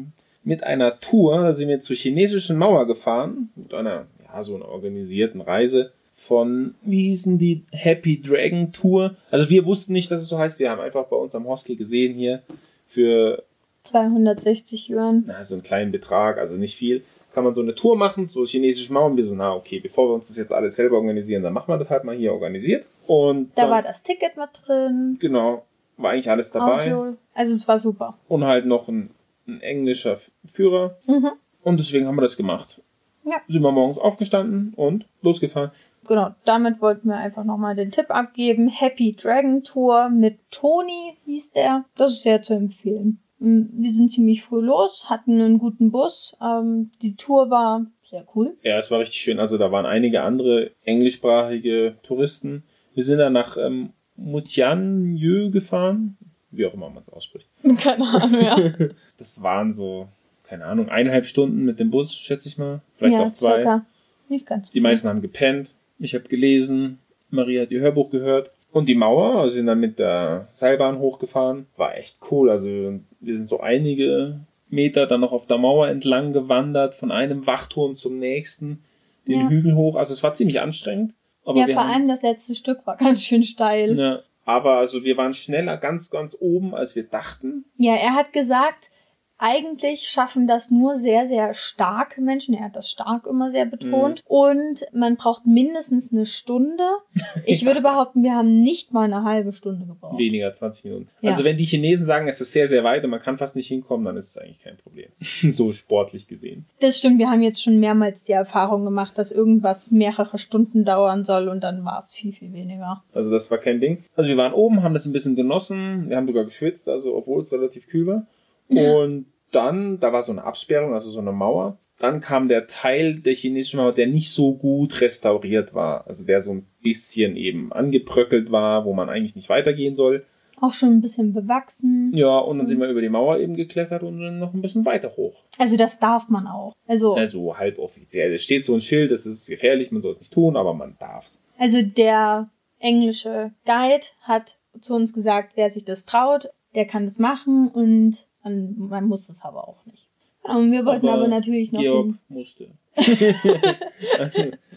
mit einer Tour. Da sind wir zur chinesischen Mauer gefahren mit einer, ja, so einer organisierten Reise von, wie hießen die, Happy Dragon Tour. Also wir wussten nicht, dass es so heißt. Wir haben einfach bei uns am Hostel gesehen hier für 260 Yuan. na, so einen kleinen Betrag, also nicht viel, kann man so eine Tour machen, so chinesische Mauern. Wir so, na okay, bevor wir uns das jetzt alles selber organisieren, dann machen wir das halt mal hier organisiert. Und Da dann, war das Ticket mit drin. genau, war eigentlich alles dabei. Audio. Also es war super. und halt noch ein, ein englischer Führer. Mhm. Und deswegen haben wir das gemacht. Ja. Sind wir morgens aufgestanden und losgefahren. Genau, damit wollten wir einfach nochmal den Tipp abgeben. Happy Dragon Tour mit Toni hieß der. Das ist sehr zu empfehlen. Mm, Wir sind ziemlich früh los, hatten einen guten Bus. Ähm, die Tour war sehr cool. Ja, es war richtig schön. Also da waren einige andere englischsprachige Touristen. Wir sind dann nach ähm, Mutianjö gefahren. Wie auch immer man es ausspricht. Keine Ahnung, ja. Das waren so, keine Ahnung, eineinhalb Stunden mit dem Bus, schätze ich mal. Vielleicht ja, auch zwei. circa. Nicht ganz. Die meisten haben gepennt. Ich habe gelesen. Marie hat ihr Hörbuch gehört. Und die Mauer, also sind dann mit der Seilbahn hochgefahren. War echt cool. Also wir sind so einige Meter dann noch auf der Mauer entlang gewandert, von einem Wachturm zum nächsten, den Ja. Hügel hoch. Also es war ziemlich anstrengend. Aber ja, vor haben, allem das letzte Stück war ganz schön steil. ja, aber also wir waren schneller ganz, ganz oben, als wir dachten. Ja, er hat gesagt, eigentlich schaffen das nur sehr, sehr starke Menschen. Er hat das stark immer sehr betont. Mhm. Und man braucht mindestens eine Stunde. Ich würde behaupten, wir haben nicht mal eine halbe Stunde gebraucht. Weniger, 20 Minuten. Ja. Also wenn die Chinesen sagen, es ist sehr, sehr weit und man kann fast nicht hinkommen, dann ist es eigentlich kein Problem. so sportlich gesehen. Das stimmt, wir haben jetzt schon mehrmals die Erfahrung gemacht, dass irgendwas mehrere Stunden dauern soll und dann war es viel, viel weniger. Also das war kein Ding. Also wir waren oben, haben das ein bisschen genossen. Wir haben sogar geschwitzt, also obwohl es relativ kühl war. Und dann, da war so eine Absperrung, also so eine Mauer. Dann kam der Teil der chinesischen Mauer, der nicht so gut restauriert war. Also der so ein bisschen eben angebröckelt war, wo man eigentlich nicht weitergehen soll. Auch schon ein bisschen bewachsen. Ja, und dann sind wir über die Mauer eben geklettert und dann noch ein bisschen weiter hoch. Also das darf man auch. Also, Also halb offiziell. Es steht so ein Schild, das ist gefährlich, man soll es nicht tun, aber man darf's. also der englische Guide hat zu uns gesagt, wer sich das traut, der kann das machen und man, man muss es aber auch nicht. Und wir wollten aber, Aber natürlich noch Georg hin. musste.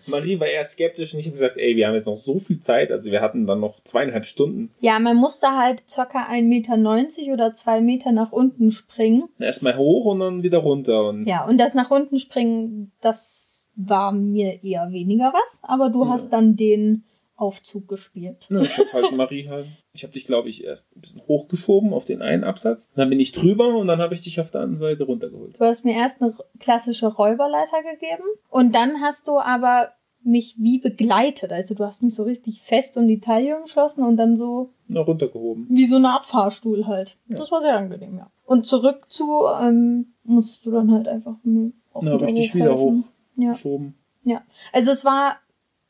Marie war eher skeptisch und ich habe gesagt, ey, wir haben jetzt noch so viel Zeit, also wir hatten dann noch zweieinhalb Stunden. Ja, man musste halt circa 1,90 Meter oder zwei Meter nach unten springen. Erstmal hoch und dann wieder runter. Und Ja, und das nach unten springen, das war mir eher weniger was, aber du Ja. hast dann den Aufzug gespielt. ne, ich habe halt Marie halt, ich habe dich, glaube ich, erst ein bisschen hochgeschoben auf den einen Absatz. Dann bin ich drüber und dann habe ich dich auf der anderen Seite runtergeholt. Du hast mir erst eine klassische Räuberleiter gegeben und dann hast du aber mich wie begleitet. Also du hast mich so richtig fest um die Taille geschlossen und dann so Na, runtergehoben. wie so eine Art Fahrstuhl halt. Ja. Das war sehr angenehm, ja. Und zurück zu ähm, musst du dann halt einfach mir auch Dann habe ich dich wieder hochhelfen. Ja. hochgeschoben. Also es war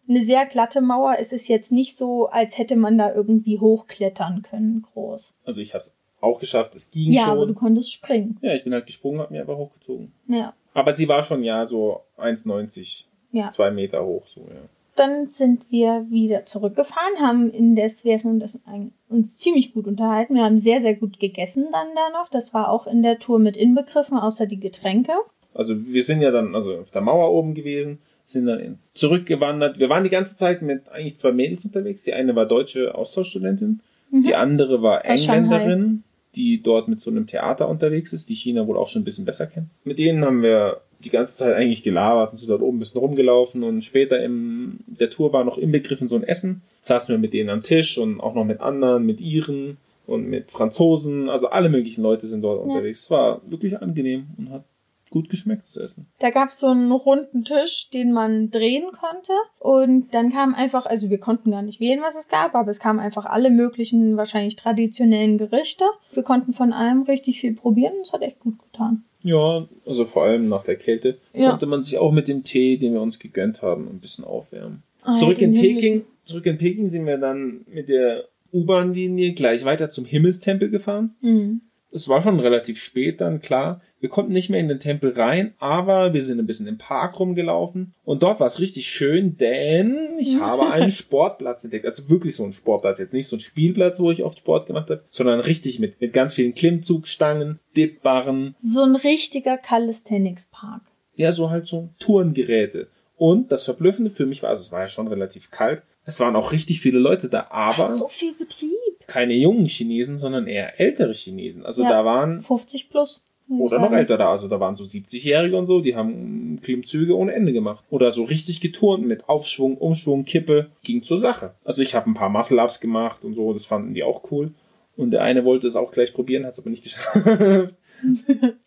eine sehr glatte Mauer. Es ist jetzt nicht so, als hätte man da irgendwie hochklettern können, groß. Also ich habe es auch geschafft, es ging Ja, aber du schon. konntest springen. Ja, ich bin halt gesprungen, habe mir einfach hochgezogen. Ja. Aber sie war schon ja so 1,90, Ja. 2 Meter hoch, so, ja. Dann sind wir wieder zurückgefahren, haben indes während ein- uns ziemlich gut unterhalten. Wir haben sehr, sehr gut gegessen dann da noch. Das war auch in der Tour mit inbegriffen, außer die Getränke. Also wir sind ja dann also auf der Mauer oben gewesen, sind dann ins zurückgewandert. Wir waren die ganze Zeit mit eigentlich zwei Mädels unterwegs. Die eine war deutsche Austauschstudentin, Mhm. die andere war Aus Engländerin, die dort mit so einem Theater unterwegs ist, die China wohl auch schon ein bisschen besser kennt. Mit denen haben wir die ganze Zeit eigentlich gelabert und sind dort oben ein bisschen rumgelaufen und später in der Tour war noch inbegriffen so ein Essen. Saßen wir mit denen am Tisch und auch noch mit anderen, mit Iren und mit Franzosen. Also alle möglichen Leute sind dort Ja. unterwegs. Es war wirklich angenehm und hat gut geschmeckt zu essen. Da gab es so einen runden Tisch, den man drehen konnte. Und dann kam einfach, also wir konnten gar nicht wählen, was es gab, aber es kamen einfach alle möglichen, wahrscheinlich traditionellen Gerichte. Wir konnten von allem richtig viel probieren und es hat echt gut getan. Ja, also vor allem nach der Kälte Ja. konnte man sich auch mit dem Tee, den wir uns gegönnt haben, ein bisschen aufwärmen. Ah, Zurück in Peking, himmlischen- zurück in Peking sind wir dann mit der U-Bahn-Linie gleich weiter zum Himmelstempel gefahren. Mhm. Es war schon relativ spät dann, klar. Wir konnten nicht mehr in den Tempel rein, aber wir sind ein bisschen im Park rumgelaufen. Und dort war es richtig schön, denn ich Mhm. habe einen Sportplatz entdeckt. Also wirklich so ein Sportplatz. Jetzt nicht so ein Spielplatz, wo ich oft Sport gemacht habe, sondern richtig mit, mit ganz vielen Klimmzugstangen, Dipbarren, So ein richtiger Calisthenics-Park. ja, so halt so Tourengeräte. Und das Verblüffende für mich war, also es war ja schon relativ kalt, es waren auch richtig viele Leute da, aber So viel Betrieb. keine jungen Chinesen, sondern eher ältere Chinesen. Also Ja. da waren 50 plus. oder noch älter da, also da waren so 70-Jährige und so, die haben Klimmzüge ohne Ende gemacht. Oder so richtig geturnt mit Aufschwung, Umschwung, Kippe, ging zur Sache. Also ich habe ein paar Muscle-Ups gemacht und so, das fanden die auch cool. Und der eine wollte es auch gleich probieren, hat es aber nicht geschafft.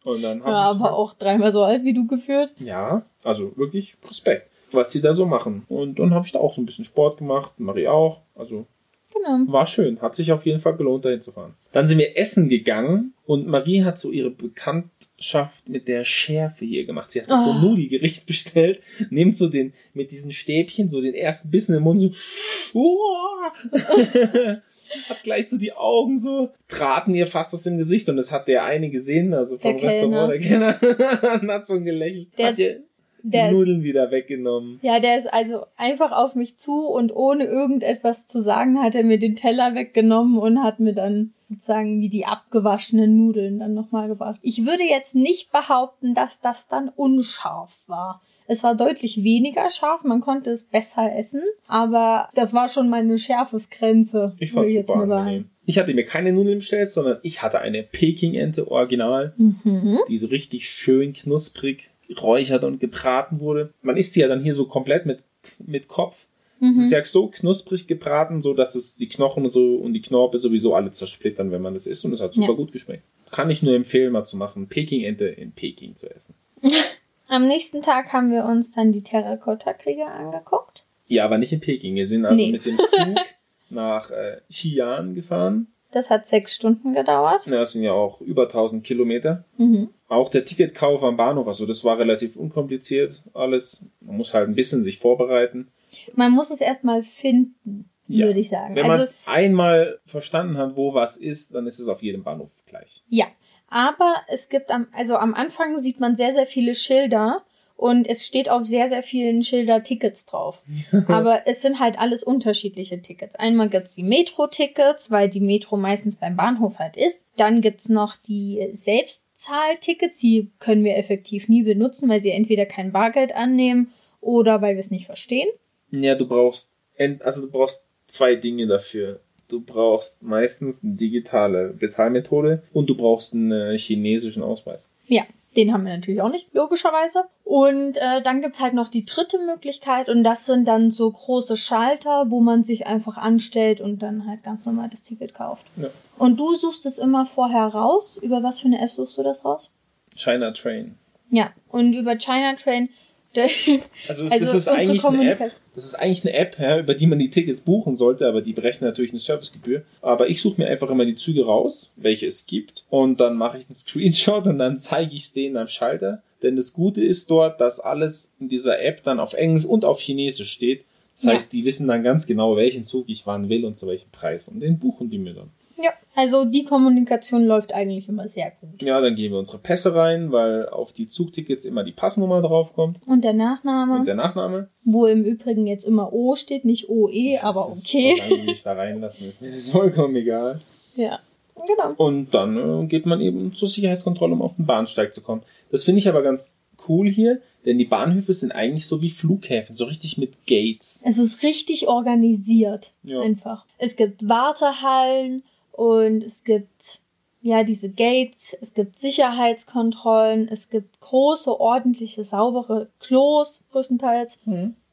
und dann hab Ja, ich, aber auch dreimal so alt wie du geführt. Ja, also wirklich Respekt, was sie da so machen. Und dann habe ich da auch so ein bisschen Sport gemacht, Marie auch. Also Genau. war schön, hat sich auf jeden Fall gelohnt, dahin zu fahren. Dann sind wir essen gegangen und Marie hat so ihre Bekanntschaft mit der Schärfe hier gemacht. Sie hat sich so ein Oh. Nudelgericht bestellt, nimmt so den, mit diesen Stäbchen, so den ersten Bissen im Mund, so, uah. hat gleich so die Augen so, traten ihr fast aus dem Gesicht und das hat der eine gesehen, also vom Der Kellner. Restaurant, der Kellner, und hat so gelächelt. Der ihr die Der, Nudeln wieder weggenommen. ja, der ist also einfach auf mich zu und ohne irgendetwas zu sagen hat er mir den Teller weggenommen und hat mir dann sozusagen wie die abgewaschenen Nudeln dann nochmal gebracht. Ich würde jetzt nicht behaupten, dass das dann unscharf war. Es war deutlich weniger scharf, man konnte es besser essen, aber das war schon meine Schärfesgrenze, Ich würde ich es jetzt mal angenehm. Ich hatte mir keine Nudeln bestellt, sondern ich hatte eine Peking-Ente original, Mhm. die so richtig schön knusprig geräuchert und gebraten wurde. Man isst sie ja dann hier so komplett mit, mit Kopf. Es Mhm. ist ja so knusprig gebraten, so dass es die Knochen und so und die Knorpel sowieso alle zersplittern, wenn man das isst und es hat super Ja. gut geschmeckt. Kann ich nur empfehlen, mal zu machen, Peking-Ente in Peking zu essen. Am nächsten Tag haben wir uns dann die Terrakotta-Krieger angeguckt. Ja, aber nicht in Peking. Wir sind also Nee. mit dem Zug nach äh, Xi'an gefahren. Das hat sechs Stunden gedauert. Ja, das sind ja auch über 1000 Kilometer. Mhm. Auch der Ticketkauf am Bahnhof, also das war relativ unkompliziert alles. Man muss halt ein bisschen sich vorbereiten. Man muss es erstmal finden, Ja. würde ich sagen. Wenn man also, es einmal verstanden hat, wo was ist, dann ist es auf jedem Bahnhof gleich. ja. Aber es gibt am, also am Anfang sieht man sehr, sehr viele Schilder und es steht auf sehr, sehr vielen Schilder Tickets drauf. Aber es sind halt alles unterschiedliche Tickets. Einmal gibt's die Metro-Tickets, weil die Metro meistens beim Bahnhof halt ist. Dann gibt's noch die Selbstzahltickets, die können wir effektiv nie benutzen, weil sie entweder kein Bargeld annehmen oder weil wir es nicht verstehen. Ja, du brauchst, also du brauchst zwei Dinge dafür. Du brauchst meistens eine digitale Bezahlmethode und du brauchst einen chinesischen Ausweis. Ja, den haben wir natürlich auch nicht, logischerweise. Und äh, dann gibt's halt noch die dritte Möglichkeit und das sind dann so große Schalter, wo man sich einfach anstellt und dann halt ganz normal das Ticket kauft. Ja. Und du suchst es immer vorher raus. Über was für eine App suchst du das raus? China Train. Ja, und über China Train. Also, Also das ist unsere eigentlich eine App. Das ist eigentlich eine App, ja, über die man die Tickets buchen sollte, aber die berechnen natürlich eine Servicegebühr. Aber ich suche mir einfach immer die Züge raus, welche es gibt, und dann mache ich einen Screenshot und dann zeige ich es denen am Schalter. Denn das Gute ist dort, dass alles in dieser App dann auf Englisch und auf Chinesisch steht. Das Ja. heißt, die wissen dann ganz genau, welchen Zug ich wann will und zu welchem Preis. Und den buchen die mir dann. Ja, also die Kommunikation läuft eigentlich immer sehr gut. Ja, dann geben wir unsere Pässe rein, weil auf die Zugtickets immer die Passnummer draufkommt Und der Nachname, und der Nachname. wo im Übrigen jetzt immer O steht, nicht OE, aber Das ist, okay. Solange mich da reinlassen, ist mir das vollkommen egal. Ja, genau. Und dann äh, geht man eben zur Sicherheitskontrolle, um auf den Bahnsteig zu kommen. Das finde ich aber ganz cool hier, denn die Bahnhöfe sind eigentlich so wie Flughäfen, so richtig mit Gates. Es ist richtig organisiert. Ja. Einfach. Es gibt Wartehallen und es gibt ja diese Gates, es gibt Sicherheitskontrollen, es gibt große, ordentliche, saubere Klos größtenteils.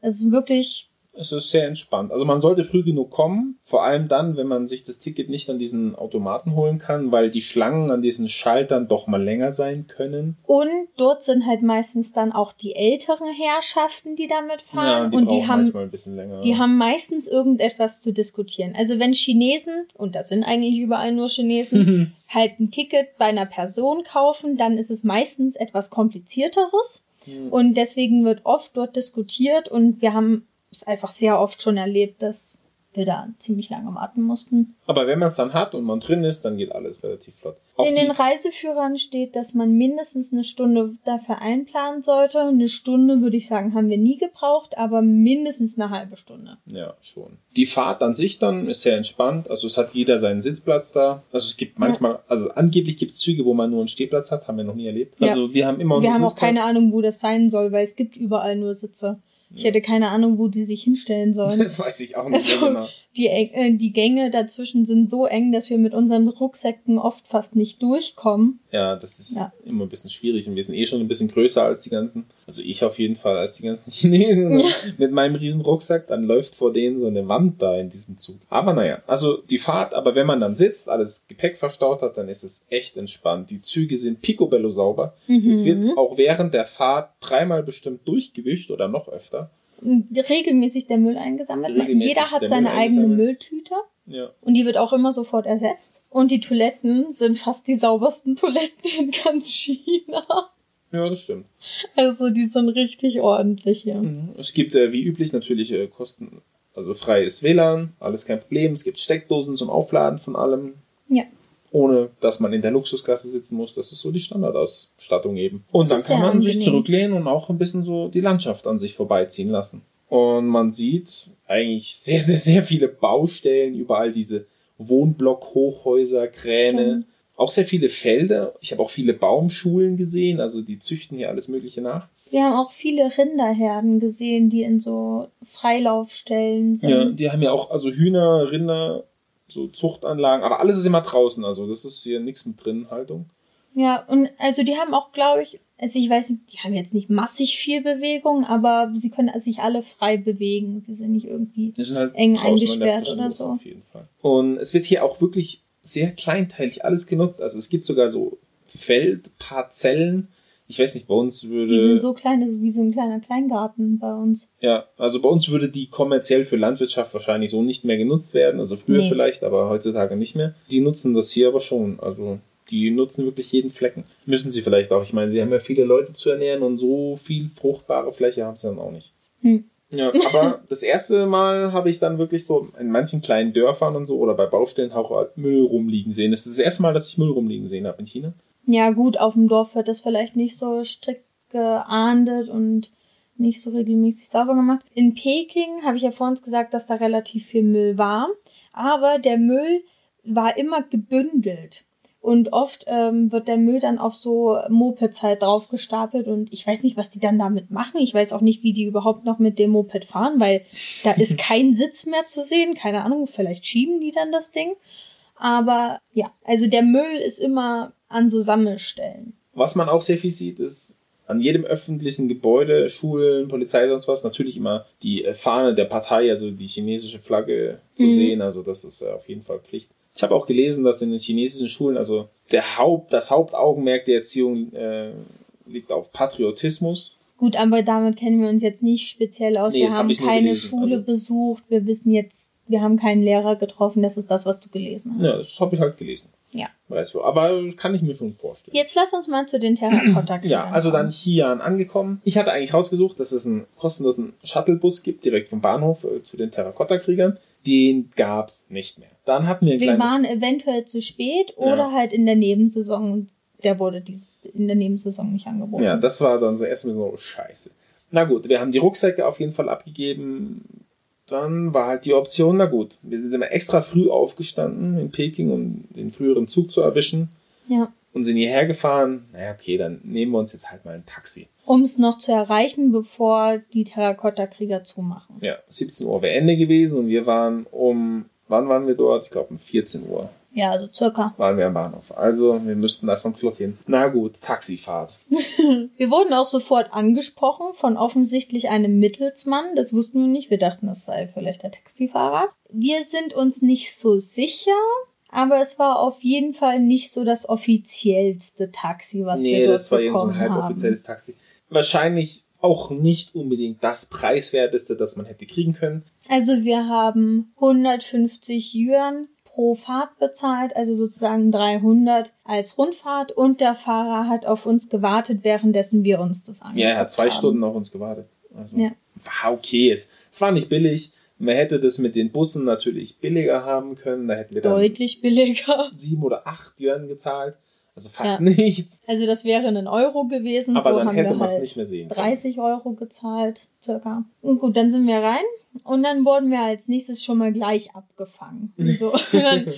Es ist wirklich Es ist sehr entspannt. Also man sollte früh genug kommen, vor allem dann, wenn man sich das Ticket nicht an diesen Automaten holen kann, weil die Schlangen an diesen Schaltern doch mal länger sein können. und dort sind halt meistens dann auch die älteren Herrschaften, die damit fahren die und die haben manchmal ein bisschen länger. Die haben meistens irgendetwas zu diskutieren. Also wenn Chinesen, und das sind eigentlich überall nur Chinesen, halt ein Ticket bei einer Person kaufen, dann ist es meistens etwas komplizierteres. Hm. Und deswegen wird oft dort diskutiert und wir haben es einfach sehr oft schon erlebt, dass wir da ziemlich lange warten mussten. Aber wenn man es dann hat und man drin ist, dann geht alles relativ flott. Auch In den Reiseführern steht, dass man mindestens eine Stunde dafür einplanen sollte. Eine Stunde würde ich sagen, haben wir nie gebraucht, aber mindestens eine halbe Stunde. Ja, schon. Die Fahrt an sich dann ist sehr entspannt. Also es hat jeder seinen Sitzplatz da. Also es gibt manchmal, also angeblich gibt es Züge, wo man nur einen Stehplatz hat, haben wir noch nie erlebt. Ja. Also wir haben immer Wir haben auch Sitzplatz. keine Ahnung, wo das sein soll, weil es gibt überall nur Sitze. Ich hätte keine Ahnung, wo die sich hinstellen sollen. Das weiß ich auch nicht Also- genau. Die, äh, die Gänge dazwischen sind so eng, dass wir mit unseren Rucksäcken oft fast nicht durchkommen. Ja, das ist Ja. immer ein bisschen schwierig und wir sind eh schon ein bisschen größer als die ganzen, also ich auf jeden Fall als die ganzen Chinesen Ja. mit meinem riesen Rucksack, dann läuft vor denen so eine Wand da in diesem Zug. Aber naja, also die Fahrt, aber wenn man dann sitzt, alles Gepäck verstaut hat, dann ist es echt entspannt. Die Züge sind picobello sauber. Es Mhm. wird auch während der Fahrt dreimal bestimmt durchgewischt oder noch öfter. Regelmäßig der Müll eingesammelt. Regelmäßig Jeder hat seine Müll eigene. Mülltüte Ja. und die wird auch immer sofort ersetzt. Und die Toiletten sind fast die saubersten Toiletten in ganz China. Ja, das stimmt. Also die sind richtig ordentlich hier. Mhm. Es gibt äh, wie üblich natürlich äh, Kosten, also freies WLAN, alles kein Problem. Es gibt Steckdosen zum Aufladen von allem. Ja. Ohne dass man in der Luxusklasse sitzen muss. Das ist so die Standardausstattung eben. Und Das dann kann man sich angenehm. zurücklehnen und auch ein bisschen so die Landschaft an sich vorbeiziehen lassen. Und man sieht eigentlich sehr, sehr, sehr viele Baustellen, überall diese Wohnblock-Hochhäuser, Kräne. Stimmt. Auch sehr viele Felder. Ich habe auch viele Baumschulen gesehen, also die züchten hier alles Mögliche nach. Wir haben auch viele Rinderherden gesehen, die in so Freilaufstellen sind. Ja, die haben ja auch, also Hühner, Rinder, so Zuchtanlagen, aber alles ist immer draußen, also das ist hier nichts mit Drinnenhaltung. Ja, und also die haben auch, glaube ich, also ich weiß nicht, die haben jetzt nicht massig viel Bewegung, aber sie können sich alle frei bewegen. Sie sind nicht irgendwie. Halt Eng eingesperrt oder so. Auf jeden Fall. Und es wird hier auch wirklich sehr kleinteilig alles genutzt. Also es gibt sogar so Feldparzellen. Ich weiß nicht, bei uns Die würde. sind so klein, das ist wie so ein kleiner Kleingarten bei uns. Ja, also bei uns würde die kommerziell für Landwirtschaft wahrscheinlich so nicht mehr genutzt werden. Also früher Nee. vielleicht, aber heutzutage nicht mehr. Die nutzen das hier aber schon. Also die nutzen wirklich jeden Flecken. Müssen sie vielleicht auch. Ich meine, sie haben ja viele Leute zu ernähren und so viel fruchtbare Fläche haben sie dann auch nicht. Hm. Ja, aber das erste Mal habe ich dann wirklich so in manchen kleinen Dörfern und so oder bei Baustellen auch Müll rumliegen sehen. Das ist das erste Mal, dass ich Müll rumliegen sehen habe in China. Ja, gut, auf dem Dorf wird das vielleicht nicht so strikt geahndet und nicht so regelmäßig sauber gemacht. In Peking habe ich ja vor uns gesagt, dass da relativ viel Müll war, aber der Müll war immer gebündelt. Und oft ähm, wird der Müll dann auf so Mopeds halt draufgestapelt und ich weiß nicht, was die dann damit machen. Ich weiß auch nicht, wie die überhaupt noch mit dem Moped fahren, weil da ist kein Sitz mehr zu sehen. Keine Ahnung, vielleicht schieben die dann das Ding. Aber ja, also der Müll ist immer an so Sammelstellen. Was man auch sehr viel sieht, ist an jedem öffentlichen Gebäude, Schulen, Polizei, sonst was, natürlich immer die äh, Fahne der Partei, also die chinesische Flagge zu Mhm. sehen. Also das ist äh, auf jeden Fall Pflicht. Ich habe auch gelesen, dass in den chinesischen Schulen, also der Haupt, das Hauptaugenmerk der Erziehung äh, liegt auf Patriotismus. Gut, aber damit kennen wir uns jetzt nicht speziell aus. Nee, wir hab haben nur keine Schule also- besucht. Wir wissen jetzt, wir haben keinen Lehrer getroffen. Das ist das, was du gelesen hast. Ja, das habe ich halt gelesen. Ja. Weißt du, aber kann ich mir schon vorstellen. Jetzt lass uns mal zu den Terrakotta Ja, also dann Xi'an angekommen. Ich hatte eigentlich rausgesucht, dass es einen kostenlosen Shuttlebus gibt, direkt vom Bahnhof äh, zu den Terrakotta-Kriegern. Den gab's nicht mehr. Dann hatten wir ein Wir waren eventuell zu spät Ja. oder halt in der Nebensaison. Der wurde dies in der Nebensaison nicht angeboten. Ja, das war dann so erstmal so scheiße. Na gut, wir haben die Rucksäcke auf jeden Fall abgegeben. Dann war halt die Option, na gut, wir sind immer extra früh aufgestanden in Peking, um den früheren Zug zu erwischen ja. und sind hierher gefahren. Naja, okay, dann nehmen wir uns jetzt halt mal ein Taxi. Um es noch zu erreichen, bevor die Terrakotta-Krieger zumachen. Ja, 17 Uhr wäre Ende gewesen und wir waren um, wann waren wir dort? Ich glaube um 14 Uhr Ja, also circa. waren wir am Bahnhof. Also wir müssten davon flott hin. Na gut, Taxifahrt. Wir wurden auch sofort angesprochen von offensichtlich einem Mittelsmann. Das wussten wir nicht. Wir dachten, das sei vielleicht der Taxifahrer. Wir sind uns nicht so sicher, aber es war auf jeden Fall nicht so das offiziellste Taxi, was wir nee, dort das war eben so bekommen ein haben. halboffizielles Taxi. Wahrscheinlich auch nicht unbedingt das preiswerteste, das man hätte kriegen können. Also wir haben 150 Yuan pro Fahrt bezahlt, also sozusagen 300 als Rundfahrt und der Fahrer hat auf uns gewartet, währenddessen wir uns das angeguckt Ja, er hat zwei haben. Stunden auf uns gewartet. Also, Ja. War okay. Es, es war nicht billig. Man hätte das mit den Bussen natürlich billiger haben können. Da hätten wir dann Deutlich billiger. sieben oder acht Yuan gezahlt. Also fast Ja. nichts. Also das wäre ein Euro gewesen, Aber so dann haben hätte wir man es halt nicht mehr sehen können. 30 Euro gezahlt, circa. Und gut, dann sind wir rein und dann wurden wir als nächstes schon mal gleich abgefangen. So, dann,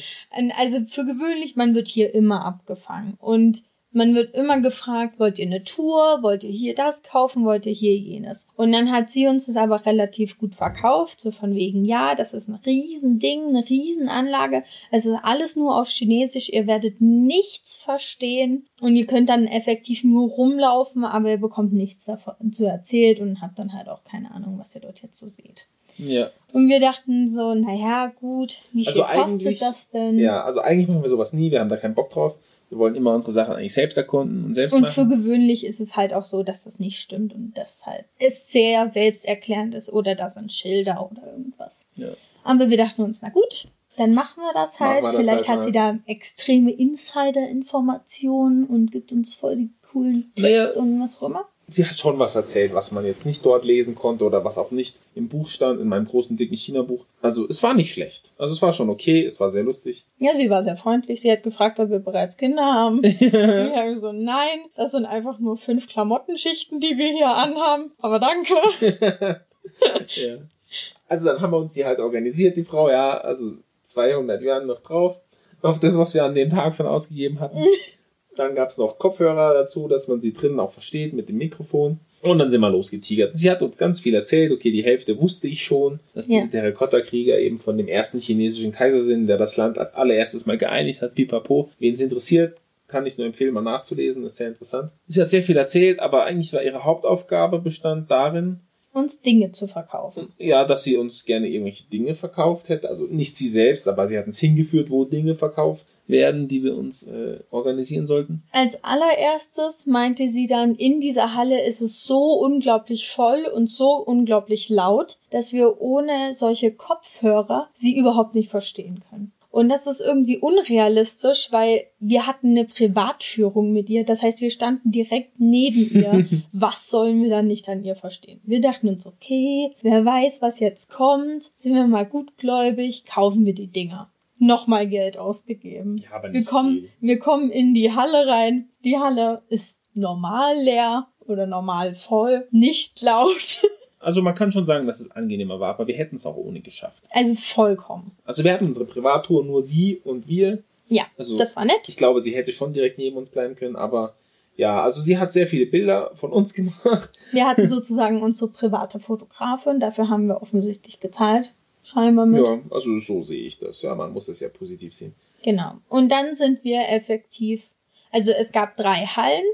also für gewöhnlich, man wird hier immer abgefangen und man wird immer gefragt, wollt ihr eine Tour, wollt ihr hier das kaufen, wollt ihr hier jenes. Und dann hat sie uns das aber relativ gut verkauft, so von wegen, ja, das ist ein Riesending, eine Riesenanlage. Es ist alles nur auf Chinesisch, ihr werdet nichts verstehen und ihr könnt dann effektiv nur rumlaufen, aber ihr bekommt nichts davon zu erzählt und habt dann halt auch keine Ahnung, was ihr dort jetzt so seht. Ja. Und wir dachten so, naja, gut, wie Also viel kostet eigentlich- das denn? ja, also eigentlich machen wir sowas nie. Wir haben da keinen Bock drauf. Wir wollen immer unsere Sachen eigentlich selbst erkunden und selbst Und für machen. gewöhnlich ist es halt auch so, dass das nicht stimmt und das halt es sehr selbsterklärend ist oder da sind Schilder oder irgendwas. Ja. Aber wir dachten uns, na gut, dann machen wir das halt. wir das Vielleicht halt hat sie da extreme Insider-Informationen und gibt uns voll die coolen Tipps Naja. und was auch immer. Sie hat schon was erzählt, was man jetzt nicht dort lesen konnte oder was auch nicht im Buch stand, in meinem großen, dicken China-Buch. Also es war nicht schlecht. Also es war schon okay, es war sehr lustig. Ja, sie war sehr freundlich. Sie hat gefragt, ob wir bereits Kinder haben. Ich habe so, nein, das sind einfach nur fünf Klamottenschichten, die wir hier anhaben. Aber danke. ja. Also dann haben wir uns die halt organisiert, die Frau, ja, also 200 Yuan noch drauf, auf das, was wir an dem Tag schon ausgegeben hatten. Dann gab's noch Kopfhörer dazu, dass man sie drinnen auch versteht mit dem Mikrofon. Und dann sind wir losgetigert. Sie hat uns ganz viel erzählt. Okay, die Hälfte wusste ich schon, dass Ja. diese Terrakotta-Krieger eben von dem ersten chinesischen Kaiser sind, der das Land als allererstes mal geeinigt hat. Pipapo. Wen es interessiert, kann ich nur empfehlen, mal nachzulesen. Ist sehr interessant. Sie hat sehr viel erzählt, aber eigentlich war ihre Hauptaufgabe bestand darin, Uns Dinge zu verkaufen. ja, dass sie uns gerne irgendwelche Dinge verkauft hätte. Also nicht sie selbst, aber sie hat uns hingeführt, wo Dinge verkauft werden, die wir uns äh, organisieren sollten. Als allererstes meinte sie dann, in dieser Halle ist es so unglaublich voll und so unglaublich laut, dass wir ohne solche Kopfhörer sie überhaupt nicht verstehen können. Und das ist irgendwie unrealistisch, weil wir hatten eine Privatführung mit ihr. Das heißt, wir standen direkt neben ihr. Was sollen wir dann nicht an ihr verstehen? Wir dachten uns, okay, wer weiß, was jetzt kommt. Sind wir mal gutgläubig, kaufen wir die Dinger. Nochmal Geld ausgegeben. Ja, aber Wir kommen, wir kommen in die Halle rein. Die Halle ist normal leer oder normal voll, nicht laut. Also man kann schon sagen, dass es angenehmer war, aber wir hätten es auch ohne geschafft. Also vollkommen. Also wir hatten unsere Privattour, nur sie und wir. Ja, Also das war nett. ich glaube, sie hätte schon direkt neben uns bleiben können, aber ja, also sie hat sehr viele Bilder von uns gemacht. Wir hatten sozusagen unsere private Fotografin. Dafür haben wir offensichtlich gezahlt. Scheinbar mit. Ja, also so sehe ich das. Ja, man muss es ja positiv sehen. Genau. Und dann sind wir effektiv, also es gab drei Hallen,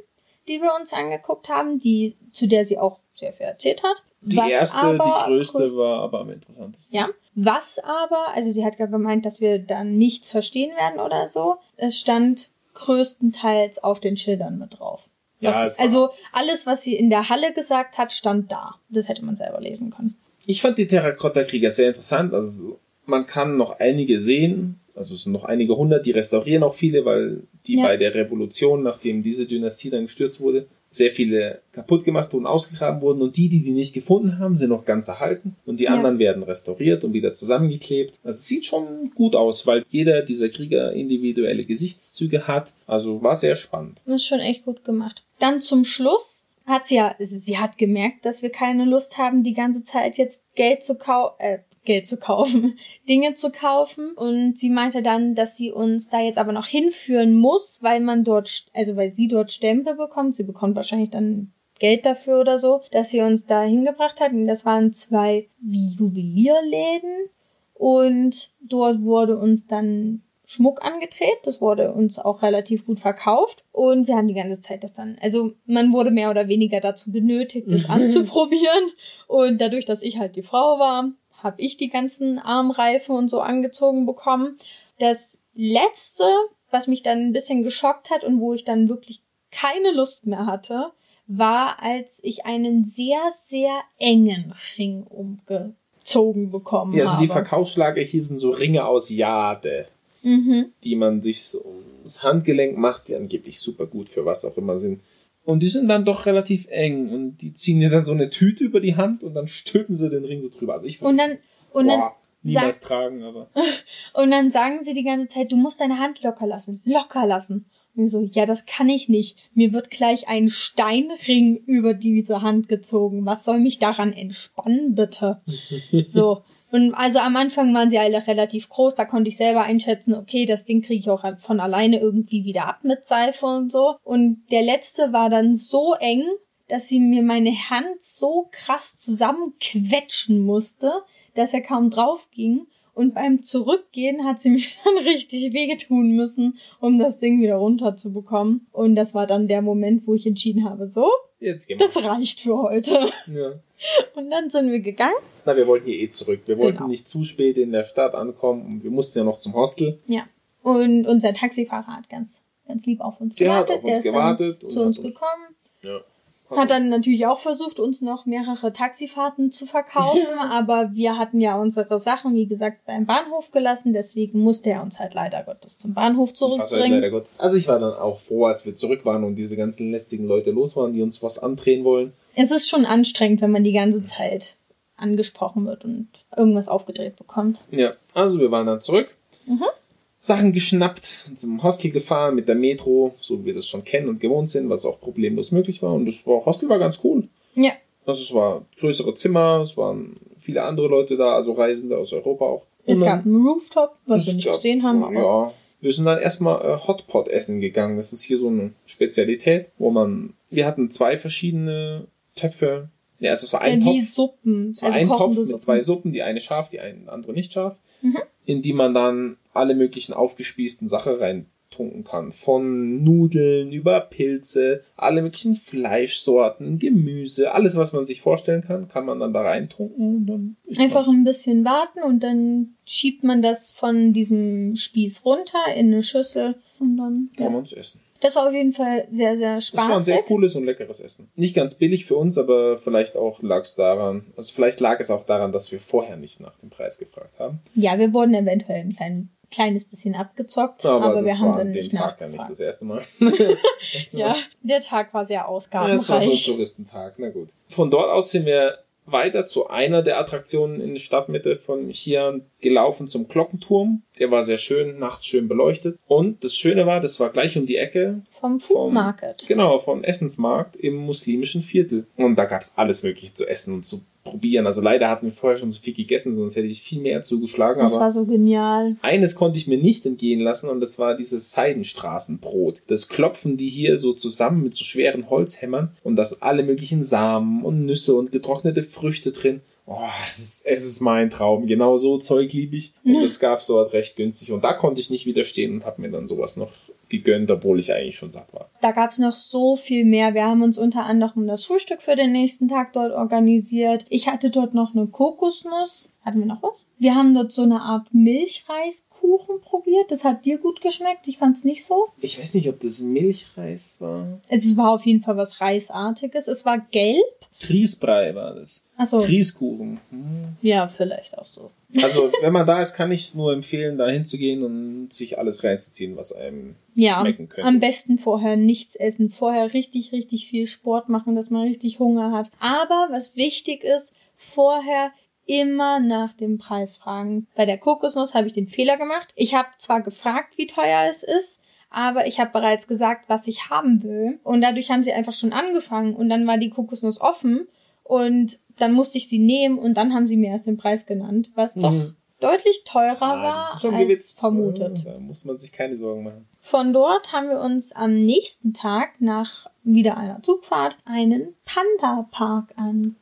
die wir uns angeguckt haben, die, zu der sie auch sehr viel erzählt hat. Die Was erste, aber die größte größt- war aber am interessantesten. Ja. Was aber, also sie hat ja gemeint, dass wir dann nichts verstehen werden oder so. Es stand größtenteils auf den Schildern mit drauf. Ja, Was, es war- also alles, was sie in der Halle gesagt hat, stand da. Das hätte man selber lesen können. Ich fand die Terrakotta-Krieger sehr interessant. Also man kann noch einige sehen. Also es sind noch einige hundert, die restaurieren auch viele, weil die Ja. bei der Revolution, nachdem diese Dynastie dann gestürzt wurde, sehr viele kaputt gemacht und ausgegraben wurden und die, die die nicht gefunden haben, sind noch ganz erhalten und die Ja. anderen werden restauriert und wieder zusammengeklebt. Also es sieht schon gut aus, weil jeder dieser Krieger individuelle Gesichtszüge hat. Also war sehr spannend. Das ist schon echt gut gemacht. Dann zum Schluss hat sie ja, sie hat gemerkt, dass wir keine Lust haben, die ganze Zeit jetzt Geld zu kaufen, äh, Geld zu kaufen, Dinge zu kaufen. Und sie meinte dann, dass sie uns da jetzt aber noch hinführen muss, weil man dort, also weil sie dort Stempel bekommt. Sie bekommt wahrscheinlich dann Geld dafür oder so, dass sie uns da hingebracht hat. Und das waren zwei wie Juwelierläden. Und dort wurde uns dann Schmuck angedreht. Das wurde uns auch relativ gut verkauft. Und wir haben die ganze Zeit das dann, also man wurde mehr oder weniger dazu benötigt, das Mhm. anzuprobieren. Und dadurch, dass ich halt die Frau war, habe ich die ganzen Armreife und so angezogen bekommen. Das letzte, was mich dann ein bisschen geschockt hat und wo ich dann wirklich keine Lust mehr hatte, war, als ich einen sehr, sehr engen Ring umgezogen bekommen Ja, also habe. die Verkaufsschlager hießen so Ringe aus Jade, mhm. die man sich so ums Handgelenk macht, die angeblich super gut für was auch immer sind. Und die sind dann doch relativ eng und die ziehen dir dann so eine Tüte über die Hand und dann stülpen sie den Ring so drüber. Also ich Und dann, und dann, boah, niemals tragen, aber und dann sagen sie die ganze Zeit, du musst deine Hand locker lassen, locker lassen. Und ich so, ja, das kann ich nicht. Mir wird gleich ein Steinring über diese Hand gezogen. Was soll mich daran entspannen, bitte? So. Und also am Anfang waren sie alle relativ groß, da konnte ich selber einschätzen, okay, das Ding kriege ich auch von alleine irgendwie wieder ab mit Seife und so. Und der letzte war dann so eng, dass sie mir meine Hand so krass zusammenquetschen musste, dass er kaum drauf ging. Und beim Zurückgehen hat sie mir dann richtig wehgetun müssen, um das Ding wieder runterzubekommen. Und das war dann der Moment, wo ich entschieden habe, so, jetzt gehen wir. das reicht für heute. Ja. Und dann sind wir gegangen. Na, wir wollten hier eh zurück. Wir wollten Genau. nicht zu spät in der Stadt ankommen und wir mussten ja noch zum Hostel. Ja. Und unser Taxifahrer hat ganz, ganz lieb auf uns Der gewartet. hat auf uns der ist gewartet dann und zu uns uns- gekommen. Ja. Hat dann natürlich auch versucht, uns noch mehrere Taxifahrten zu verkaufen, aber wir hatten ja unsere Sachen, wie gesagt, beim Bahnhof gelassen, deswegen musste er uns halt leider Gottes zum Bahnhof halt zurückbringen. leider Gottes. Also ich war dann auch froh, als wir zurück waren und diese ganzen lästigen Leute los waren, die uns was andrehen wollen. Es ist schon anstrengend, wenn man die ganze Zeit angesprochen wird und irgendwas aufgedreht bekommt. Ja, also wir waren dann zurück. Mhm. Sachen geschnappt, zum Hostel gefahren mit der Metro, so wie wir das schon kennen und gewohnt sind, was auch problemlos möglich war. Und das war, Hostel war ganz cool. Ja, Also es war größere Zimmer, es waren viele andere Leute da, also Reisende aus Europa auch. es Und gab einen Rooftop, was Es wir nicht gesehen haben, aber Ja. Wir sind dann erstmal äh, Hotpot essen gegangen. Das ist hier so eine Spezialität, wo man. Wir hatten zwei verschiedene Töpfe. Ja, also so ein ja, wie Topf. Suppen, So also ein Topf mit Suppen. zwei Suppen, die eine scharf, die eine andere nicht scharf, Mhm. In die man dann alle möglichen aufgespießten Sachen reintunken kann. Von Nudeln über Pilze, alle möglichen Fleischsorten, Gemüse, alles was man sich vorstellen kann, kann man dann da reintunken und dann Einfach ein bisschen warten und dann schiebt man das von diesem Spieß runter in eine Schüssel und dann. kann Ja. man es essen. Das war auf jeden Fall sehr, sehr Das war ein sehr cooles und leckeres Essen. Nicht ganz billig für uns, aber vielleicht auch lag es daran, also vielleicht lag es auch daran, dass wir vorher nicht nach dem Preis gefragt haben. Ja, wir wurden eventuell ein klein, kleines bisschen abgezockt, Aber, aber, das wir haben dann nicht Tag ja nicht das erste Mal. Ja, der Tag war sehr Ja, es war so ein ausgabenreich. Touristentag, na gut. Von dort aus sind wir weiter zu einer der Attraktionen in der Stadtmitte von Xi'an gelaufen zum Glockenturm. Der war sehr schön, nachts schön beleuchtet. Und das Schöne war, das war gleich um die Ecke, Vom Food vom- Market. genau, vom Essensmarkt im muslimischen Viertel. Und da gab's alles Mögliche zu essen und zu probieren. Also leider hatten wir vorher schon so viel gegessen, sonst hätte ich viel mehr zugeschlagen. Das aber war so genial. eines konnte ich mir nicht entgehen lassen und das war dieses Seidenstraßenbrot. Das klopfen die hier so zusammen mit so schweren Holzhämmern und da sind alle möglichen Samen und Nüsse und getrocknete Früchte drin. Oh, es ist, es ist mein Traum. Genau so Zeug liebe ich. Und das gab's dort recht günstig. Und da konnte ich nicht widerstehen und habe mir dann sowas noch gegönnt, obwohl ich eigentlich schon satt war. Da gab's noch so viel mehr. Wir haben uns unter anderem das Frühstück für den nächsten Tag dort organisiert. Ich hatte dort noch eine Kokosnuss. Hatten wir noch was? Wir haben dort so eine Art Milchreiskuchen probiert. Das hat dir gut geschmeckt. Ich fand es nicht so. Ich weiß nicht, ob das Milchreis war. Es war auf jeden Fall was Reisartiges. Es war gelb. Grießbrei war das. Achso. Grießkuchen. Hm. Ja, vielleicht auch so. Also, wenn man da ist, kann ich nur empfehlen, da hinzugehen und sich alles reinzuziehen, was einem Ja, schmecken könnte. am besten vorher nichts essen. Vorher richtig, richtig viel Sport machen, dass man richtig Hunger hat. Aber was wichtig ist, vorher immer nach dem Preis fragen. Bei der Kokosnuss habe ich den Fehler gemacht. Ich habe zwar gefragt, wie teuer es ist, aber ich habe bereits gesagt, was ich haben will. Und dadurch haben sie einfach schon angefangen und dann war die Kokosnuss offen und dann musste ich sie nehmen und dann haben sie mir erst den Preis genannt, was doch Mhm. deutlich teurer Ah, war als gewitzt. vermutet. Da muss man sich keine Sorgen machen. Von dort haben wir uns am nächsten Tag nach wieder einer Zugfahrt einen Panda-Park angeguckt.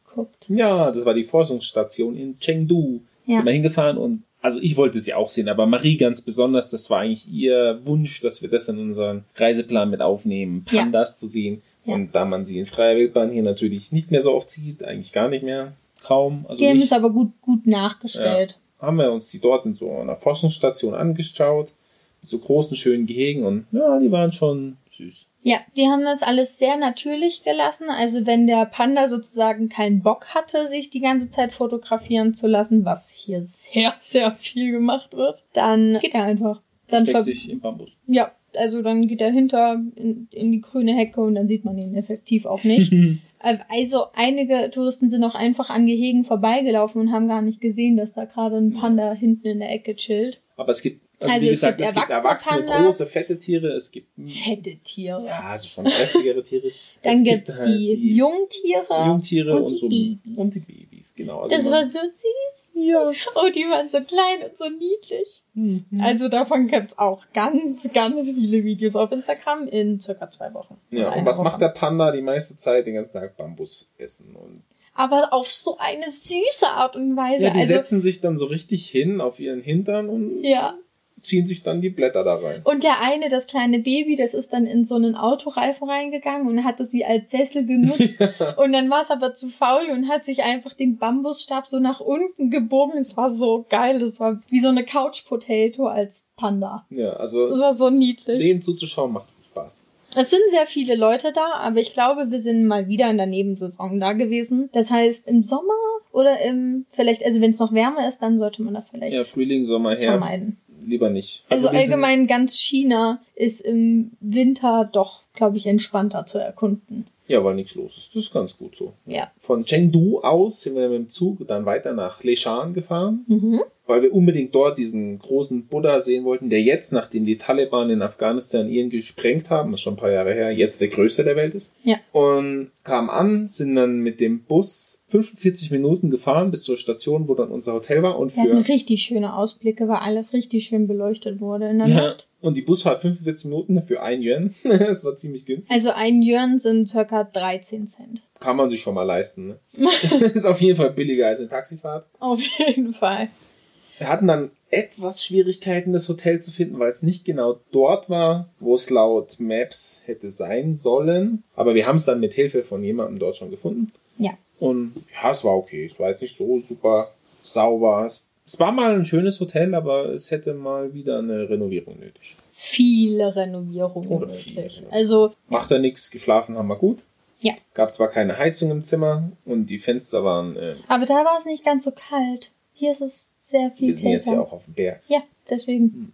Ja, das war die Forschungsstation in Chengdu. Ja. Sind wir hingefahren und also ich wollte sie auch sehen, aber Marie ganz besonders, das war eigentlich ihr Wunsch, dass wir das in unseren Reiseplan mit aufnehmen, Ja. Pandas zu sehen. Ja. Und da man sie in freier Wildbahn hier natürlich nicht mehr so oft sieht, eigentlich gar nicht mehr, kaum, also die haben es aber gut, gut nachgestellt. haben wir uns die dort in so einer Forschungsstation angeschaut, mit so großen, schönen Gehegen und ja, die waren schon süß. Ja. die haben das alles sehr natürlich gelassen. Also wenn der Panda sozusagen keinen Bock hatte, sich die ganze Zeit fotografieren zu lassen, was hier sehr, sehr viel gemacht wird, dann geht er einfach. Dann Steckt ver sich im Bambus. ja, also dann geht er hinter in, in die grüne Hecke und dann sieht man ihn effektiv auch nicht. Äh, Also einige Touristen sind auch einfach an Gehegen vorbeigelaufen und haben gar nicht gesehen, dass da gerade ein Panda hinten in der Ecke chillt. Aber es gibt, also, Also wie es gesagt, gibt es gibt erwachsene erwachsene, Pandas. große, fette Tiere, es gibt Fette Tiere. ja, also schon kräftigere Tiere. Dann Es gibt's gibt halt die, Jungtiere. Jungtiere und und, die so Babys. und die Babys, genau. Also Das war so süß. Ja. Oh, die waren so klein und so niedlich. Mhm. Also davon gibt's auch ganz, ganz viele Videos auf Instagram in circa zwei Wochen. ja, und was Woche. macht der Panda die meiste Zeit? Den ganzen Tag Bambus essen. Und Aber auf so eine süße Art und Weise. ja, die also, setzen sich dann so richtig hin auf ihren Hintern und ja. Ziehen sich dann die Blätter da rein. Und der eine, das kleine Baby, das ist dann in so einen Autoreifen reingegangen und hat das wie als Sessel genutzt. Und dann war es aber zu faul und hat sich einfach den Bambusstab so nach unten gebogen. Es war so geil. Das war wie so eine Couch Potato als Panda. Ja, Das also war so niedlich. denen zuzuschauen macht Spaß. Es sind sehr viele Leute da, aber ich glaube, wir sind mal wieder in der Nebensaison da gewesen. Das heißt, im Sommer oder im, vielleicht, also wenn es noch wärmer ist, dann sollte man da vielleicht Ja, Frühling, Sommer, das Herbst. vermeiden. Lieber nicht. Also, sind- allgemein ganz China ist im Winter doch, glaube ich, entspannter zu erkunden. Ja, weil nichts los ist. Das ist ganz gut so. Ja. Von Chengdu aus sind wir mit dem Zug dann weiter nach Leshan gefahren. Mhm. Weil wir unbedingt dort diesen großen Buddha sehen wollten, der jetzt, nachdem die Taliban in Afghanistan ihn gesprengt haben, das ist schon ein paar Jahre her, jetzt der größte der Welt ist. Ja. Und kamen an, sind dann mit dem Bus 45 Minuten gefahren bis zur Station, wo dann unser Hotel war und Wir hatten für richtig schöne Ausblicke, weil alles richtig schön beleuchtet wurde in der ja, Nacht. und die Busfahrt 45 Minuten für ein Yuan. das war ziemlich günstig. Also ein Yuan sind circa 13 Cent. Kann man sich schon mal leisten. Ne? ist auf jeden Fall billiger als eine Taxifahrt. Auf jeden Fall. Wir hatten dann etwas Schwierigkeiten, das Hotel zu finden, weil es nicht genau dort war, wo es laut Maps hätte sein sollen. Aber wir haben es dann mit Hilfe von jemandem dort schon gefunden. Ja. Und ja, es war okay. Es war jetzt nicht so super sauber. Es, war mal ein schönes Hotel, aber es hätte mal wieder eine Renovierung nötig. Viele Renovierungen Oder viele Renovierungen. Also, Macht ja nichts, geschlafen haben wir gut. Ja. Gab zwar keine Heizung im Zimmer und die Fenster waren, äh, aber da war es nicht ganz so kalt. Hier ist es sehr viel wir sind jetzt ja auch auf dem Berg. Ja, deswegen.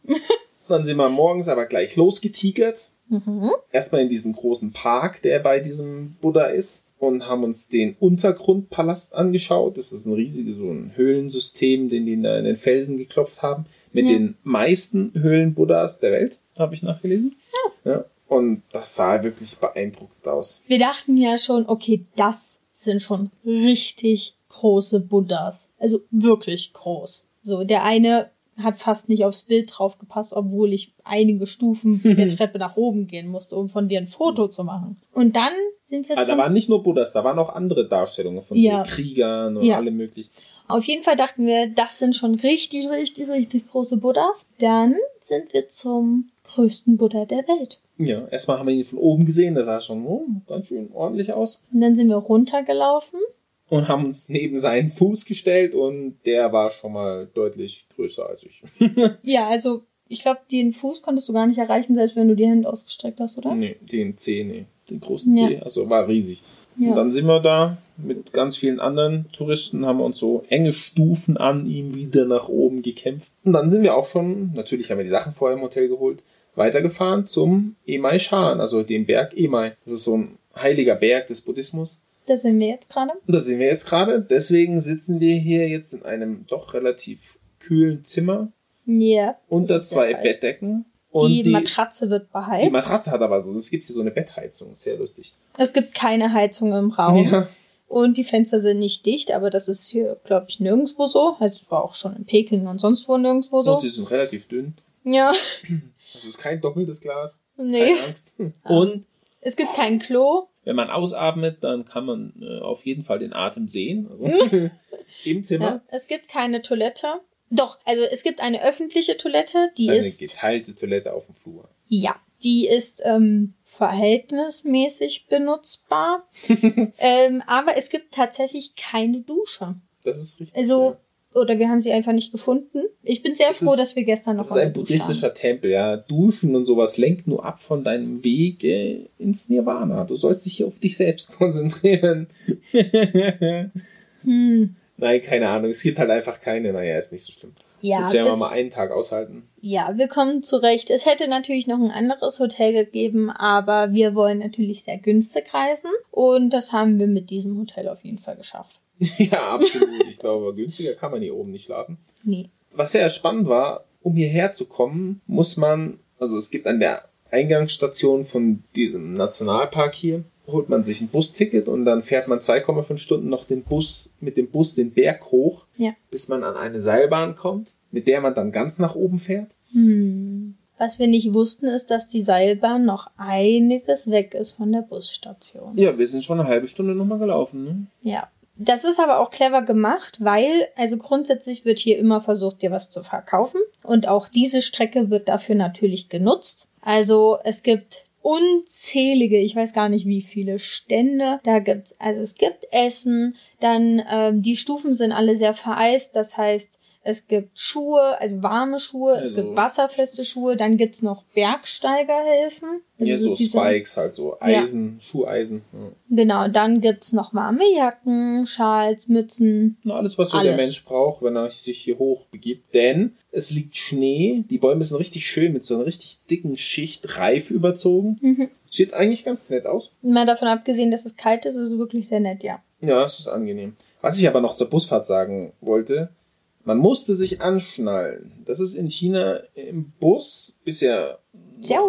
Dann sind wir morgens aber gleich losgetigert. Mhm. erstmal in diesen großen Park, der bei diesem Buddha ist, und haben uns den Untergrundpalast angeschaut. Das ist ein riesiges so ein Höhlensystem, den die da in den Felsen geklopft haben, mit Ja. den meisten Höhlen-Buddhas der Welt, habe ich nachgelesen. Ja. Und das sah wirklich beeindruckend aus. Wir dachten ja schon, okay, das sind schon richtig große Buddhas. Also wirklich groß. So, der eine hat fast nicht aufs Bild drauf gepasst, obwohl ich einige Stufen der Treppe nach oben gehen musste, um von dir ein Foto zu machen. Und dann sind wir Also da waren nicht nur Buddhas, da waren auch andere Darstellungen von Ja. so Kriegern und Ja. alle möglichen. Auf jeden Fall dachten wir, das sind schon richtig, richtig, richtig große Buddhas. Dann sind wir zum größten Buddha der Welt. Ja, erstmal haben wir ihn von oben gesehen, das sah schon oh, ganz schön ordentlich aus. Und dann sind wir runtergelaufen und haben uns neben seinen Fuß gestellt und der war schon mal deutlich größer als ich. Ja, also ich glaube, den Fuß konntest du gar nicht erreichen, selbst wenn du die Hände ausgestreckt hast, oder? Nee, den C, nee, den großen Ja. C, also war riesig. Und Ja. dann sind wir da mit ganz vielen anderen Touristen, haben wir uns so enge Stufen an ihm wieder nach oben gekämpft. Und dann sind wir auch schon, natürlich haben wir die Sachen vorher im Hotel geholt, weitergefahren zum Emai Shan, also dem Berg Emai. Das ist so ein heiliger Berg des Buddhismus. Da sind wir jetzt gerade. Da sind wir jetzt gerade. Deswegen sitzen wir hier jetzt in einem doch relativ kühlen Zimmer Ja. unter zwei. Bettdecken. Die, die, Matratze wird beheizt. die Matratze hat aber so, es gibt hier so eine Bettheizung, sehr lustig. Es gibt keine Heizung im Raum. Ja, Und die Fenster sind nicht dicht, aber das ist hier, glaube ich, nirgendwo so. Also war auch schon in Peking und sonst wo nirgendwo so. und sie sind relativ dünn. Ja, Also es ist kein doppeltes Glas. nee. Keine Angst. Und Es gibt kein Klo. Wenn man ausatmet, dann kann man äh, auf jeden Fall den Atem sehen. Also im Zimmer. Ja. Es gibt keine Toilette. Doch, also es gibt eine öffentliche Toilette, die Eine ist geteilte Toilette auf dem Flur. ja, die ist ähm, verhältnismäßig benutzbar. ähm, aber es gibt tatsächlich keine Dusche. Das ist richtig. Also ja. Oder wir haben sie einfach nicht gefunden. Ich bin sehr Das froh, ist- dass wir gestern noch Das ist ein buddhistischer Tempel, ja. Duschen und sowas lenkt nur ab von deinem Weg äh, ins Nirvana. Du sollst dich hier auf dich selbst konzentrieren. Hm. Nein, keine Ahnung. Es gibt halt einfach keine. Naja, ist nicht so schlimm. Ja, das werden wir mal einen Tag aushalten. Ja, wir kommen zurecht. Es hätte natürlich noch ein anderes Hotel gegeben, aber wir wollen natürlich sehr günstig reisen und das haben wir mit diesem Hotel auf jeden Fall geschafft. ja, absolut. Ich glaube, günstiger kann man hier oben nicht schlafen. Nee. Was sehr spannend war, um hierher zu kommen, muss man, also es gibt an der Eingangsstation von diesem Nationalpark hier, holt man sich ein Busticket und dann fährt man 2,5 Stunden noch den Bus, mit dem Bus den Berg hoch, Ja. bis man an eine Seilbahn kommt, mit der man dann ganz nach oben fährt. Hm. Was wir nicht wussten, ist, dass die Seilbahn noch einiges weg ist von der Busstation. Ja, wir sind schon eine halbe Stunde nochmal gelaufen, ne? Ja. Das ist aber auch clever gemacht, weil, also grundsätzlich wird hier immer versucht, dir was zu verkaufen. Und auch diese Strecke wird dafür natürlich genutzt. Also es gibt unzählige, ich weiß gar nicht wie viele Stände. Da gibt's, also es gibt Essen, dann ähm, die Stufen sind alle sehr vereist, das heißt, es gibt Schuhe, also warme Schuhe, es Also- gibt wasserfeste Schuhe, dann gibt's noch Bergsteigerhilfen. Also ja, so diese- Spikes, halt so Eisen, Schuheisen. Ja. Genau, dann gibt's noch warme Jacken, Schals, Mützen. Na, alles, was so der Alles. Mensch braucht, wenn er sich hier hoch begibt. Denn es liegt Schnee, die Bäume sind richtig schön mit so einer richtig dicken Schicht Reif überzogen. Mhm. Sieht eigentlich ganz nett aus. Mal davon abgesehen, dass es kalt ist, ist es wirklich sehr nett, ja. Ja, es ist angenehm. Was ich aber noch zur Busfahrt sagen wollte, man musste sich anschnallen. Das ist in China im Bus bisher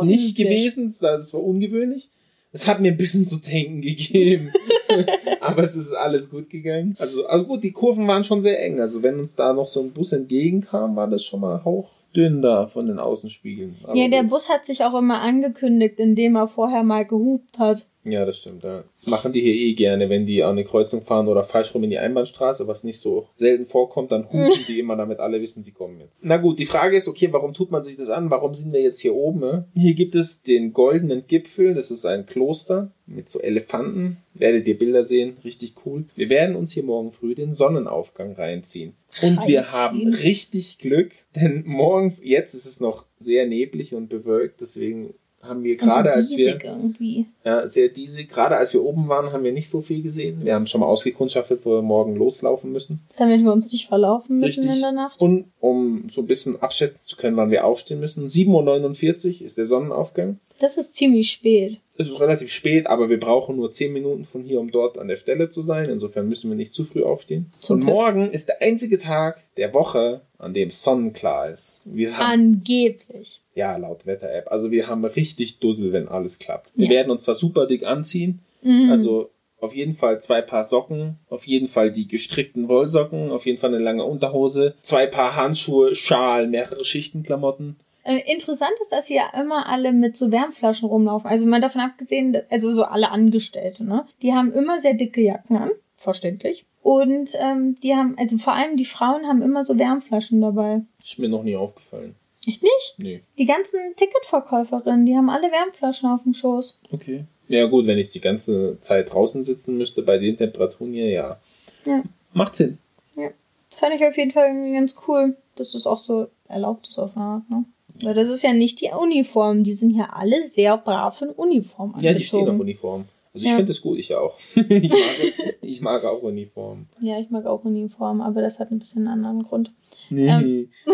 nicht gewesen. Das war ungewöhnlich. Es hat mir ein bisschen zu denken gegeben. aber es ist alles gut gegangen. Also, also gut, die Kurven waren schon sehr eng. Also wenn uns da noch so ein Bus entgegenkam, war das schon mal hauchdünn da von den Außenspiegeln. Aber ja, der gut. Bus hat sich auch immer angekündigt, indem er vorher mal gehupt hat. Ja, das stimmt. Ja. Das machen die hier eh gerne, wenn die an eine Kreuzung fahren oder falsch rum in die Einbahnstraße, was nicht so selten vorkommt, dann hupen die immer, damit alle wissen, sie kommen jetzt. Na gut, die Frage ist, okay, warum tut man sich das an? Warum sind wir jetzt hier oben? Ne? Hier gibt es den goldenen Gipfel, das ist ein Kloster mit so Elefanten. Werdet ihr Bilder sehen, richtig cool. Wir werden uns hier morgen früh den Sonnenaufgang reinziehen. Und wir haben richtig Glück, denn morgen, jetzt ist es noch sehr neblig und bewölkt, deswegen haben wir gerade und als so wir irgendwie. ja, sehr diesig. Gerade als wir oben waren, haben wir nicht so viel gesehen. Wir haben schon mal ausgekundschaftet, wo wir morgen loslaufen müssen. Damit wir uns nicht verlaufen mitten Richtig. in der Nacht. Und um so ein bisschen abschätzen zu können, wann wir aufstehen müssen. 7.49 Uhr ist der Sonnenaufgang. Das ist ziemlich spät. Es ist relativ spät, aber wir brauchen nur 10 Minuten von hier, um dort an der Stelle zu sein. Insofern müssen wir nicht zu früh aufstehen. Zum Und Glück. morgen ist der einzige Tag der Woche, an dem sonnenklar ist. Wir haben Angeblich. Ja, laut Wetter-App. Also wir haben richtig Dussel, wenn alles klappt. Wir Ja. werden uns zwar super dick anziehen, Mhm. also auf jeden Fall zwei Paar Socken, auf jeden Fall die gestrickten Wollsocken, auf jeden Fall eine lange Unterhose, zwei Paar Handschuhe, Schal, mehrere Schichten Klamotten. Äh, interessant ist, dass hier immer alle mit so Wärmflaschen rumlaufen. Also mal davon abgesehen, also so alle Angestellte, ne? Die haben immer sehr dicke Jacken an, verständlich. Und ähm, die haben, also vor allem die Frauen haben immer so Wärmflaschen dabei. Ist mir noch nie aufgefallen. Echt nicht? Nee. Die ganzen Ticketverkäuferinnen, die haben alle Wärmflaschen auf dem Schoß. Okay. Ja gut, wenn ich die ganze Zeit draußen sitzen müsste, bei den Temperaturen hier, ja. Ja. Macht Sinn. Das fand ich auf jeden Fall irgendwie ganz cool, dass es auch so erlaubt ist auf eine Art, ne? Das ist ja nicht die Uniform, die sind ja alle sehr brav in Uniform Ja, die stehen auf angezogen. Uniform. Also ich Ja. finde es gut, ich auch. ich, mag, ich mag auch Uniform. Ja, ich mag auch Uniform, aber das hat ein bisschen einen anderen Grund. Nee. Ähm.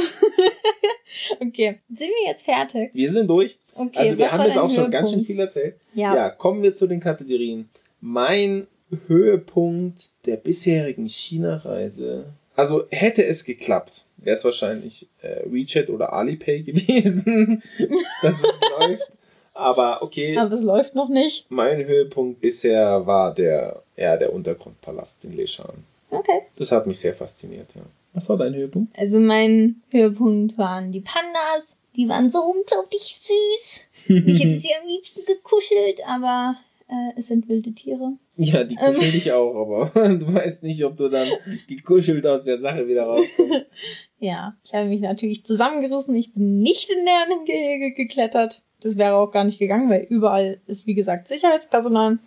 Okay, sind wir jetzt fertig? Wir sind durch. Okay, Also wir haben jetzt auch schon ganz schön Höhepunkt? viel erzählt. Ja. Ja, kommen wir zu den Kategorien. Mein Höhepunkt der bisherigen China-Reise. Also hätte es geklappt, wäre es wahrscheinlich äh, WeChat oder Alipay gewesen, dass es läuft. Aber okay, Aber es läuft noch nicht. mein Höhepunkt bisher war der, ja, der Untergrundpalast in Leshan. Okay. Das hat mich sehr fasziniert, ja. Was war dein Höhepunkt? Also mein Höhepunkt waren die Pandas. Die waren so unglaublich süß. Ich hätte sie am liebsten gekuschelt, aber äh, es sind wilde Tiere. Ja, die Ähm. kuschel ich auch, aber du weißt nicht, ob du dann gekuschelt aus der Sache wieder rauskommst. Ja, ich habe mich natürlich zusammengerissen. Ich bin nicht in deren Gehege geklettert. Das wäre auch gar nicht gegangen, weil überall ist, wie gesagt, Sicherheitspersonal.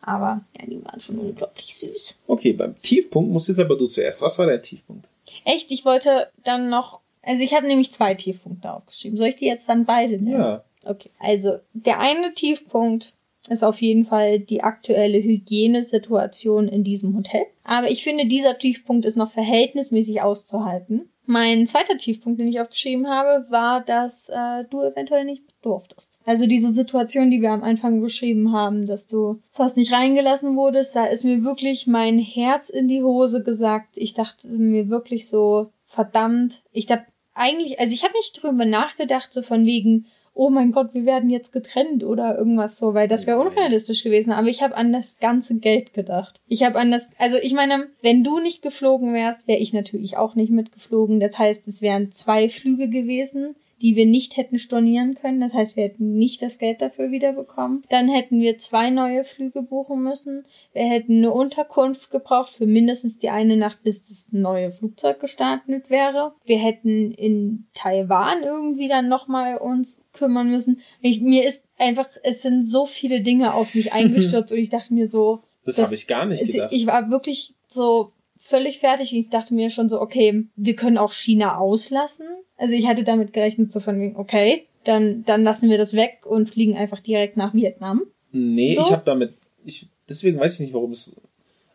Aber ja, die waren schon unglaublich süß. Okay, beim Tiefpunkt musst jetzt aber du zuerst. Was war dein Tiefpunkt? Echt, ich wollte dann noch. Also ich habe nämlich zwei Tiefpunkte aufgeschrieben. Soll ich die jetzt dann beide nennen? Ja. Okay. Also der eine Tiefpunkt ist auf jeden Fall die aktuelle Hygienesituation in diesem Hotel. Aber ich finde, dieser Tiefpunkt ist noch verhältnismäßig auszuhalten. Mein zweiter Tiefpunkt, den ich aufgeschrieben habe, war, dass äh, du eventuell nicht durftest. Also diese Situation, die wir am Anfang beschrieben haben, dass du fast nicht reingelassen wurdest, da ist mir wirklich mein Herz in die Hose gesagt. Ich dachte mir wirklich so, verdammt, ich hab eigentlich, also ich habe nicht drüber nachgedacht, so von wegen, oh mein Gott, wir werden jetzt getrennt oder irgendwas so, weil das wäre Nein. unrealistisch gewesen. Aber ich habe an das ganze Geld gedacht. Ich habe an das, also ich meine, wenn du nicht geflogen wärst, wäre ich natürlich auch nicht mitgeflogen. Das heißt, es wären zwei Flüge gewesen, die wir nicht hätten stornieren können. Das heißt, wir hätten nicht das Geld dafür wiederbekommen. Dann hätten wir zwei neue Flüge buchen müssen. Wir hätten eine Unterkunft gebraucht für mindestens die eine Nacht, bis das neue Flugzeug gestartet wäre. Wir hätten in Taiwan irgendwie dann nochmal uns kümmern müssen. Ich, mir ist einfach, es sind so viele Dinge auf mich eingestürzt und ich dachte mir so, Das, Das habe ich gar nicht gedacht. ich war wirklich so völlig fertig und ich dachte mir schon so, okay, wir können auch China auslassen. Also ich hatte damit gerechnet, so von wegen, okay, dann, dann lassen wir das weg und fliegen einfach direkt nach Vietnam. nee, So? ich habe damit, ich, deswegen weiß ich nicht, warum es,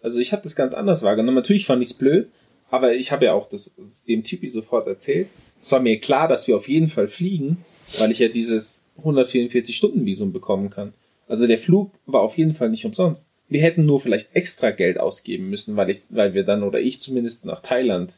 also ich habe das ganz anders wahrgenommen. Natürlich fand ich es blöd, aber ich habe ja auch das, das dem Typi sofort erzählt. Es war mir klar, dass wir auf jeden Fall fliegen, weil ich ja dieses 144-Stunden-Visum bekommen kann. Also der Flug war auf jeden Fall nicht umsonst. Wir hätten nur vielleicht extra Geld ausgeben müssen, weil ich, weil wir dann oder ich zumindest nach Thailand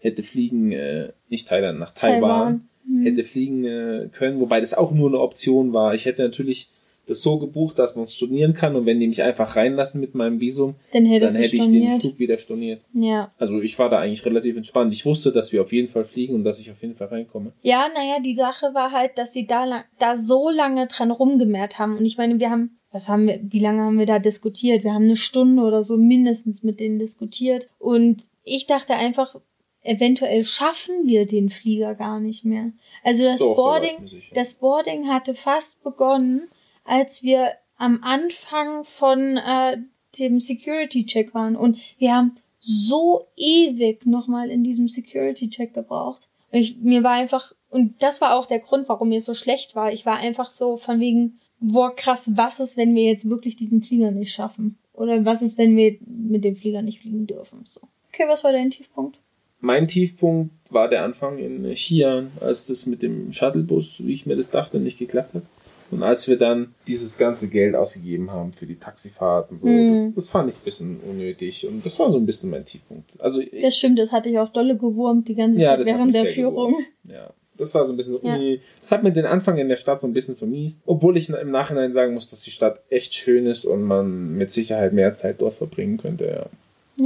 hätte fliegen, äh, nicht Thailand, nach Taiwan, Hm. hätte fliegen äh, können, wobei das auch nur eine Option war. Ich hätte natürlich das so gebucht, dass man es stornieren kann und wenn die mich einfach reinlassen mit meinem Visum, Dann dann hätte ich den. Flug wieder storniert. Ja. Also ich war da eigentlich relativ entspannt. Ich wusste, dass wir auf jeden Fall fliegen und dass ich auf jeden Fall reinkomme. Ja, naja, die Sache war halt, dass sie da, lang, da so lange dran rumgemehrt haben. Und ich meine, wir haben, was haben wir, wie lange haben wir da diskutiert? Wir haben eine Stunde oder so mindestens mit denen diskutiert. Und ich dachte einfach, eventuell schaffen wir den Flieger gar nicht mehr. Also das Doch, Boarding, das Boarding hatte fast begonnen, als wir am Anfang von äh, dem Security-Check waren. Und wir haben so ewig nochmal in diesem Security-Check gebraucht. Ich, mir war einfach, und das war auch der Grund, warum mir so schlecht war. Ich war einfach so von wegen, boah, krass, was ist, wenn wir jetzt wirklich diesen Flieger nicht schaffen? Oder was ist, wenn wir mit dem Flieger nicht fliegen dürfen? So. Okay, was war dein Tiefpunkt? Mein Tiefpunkt war der Anfang in Xi'an, als das mit dem Shuttlebus, wie ich mir das dachte, nicht geklappt hat. Und als wir dann dieses ganze Geld ausgegeben haben für die Taxifahrten, so, Hm. das, das fand ich ein bisschen unnötig. Und das war so ein bisschen mein Tiefpunkt. Also, Das stimmt, das hatte ich auch dolle gewurmt die ganze Zeit während der Führung. gewurmt. ja, das war so ein bisschen so, Ja. nee. Das hat mir den Anfang in der Stadt so ein bisschen vermiest. Obwohl ich im Nachhinein sagen muss, dass die Stadt echt schön ist und man mit Sicherheit mehr Zeit dort verbringen könnte, ja.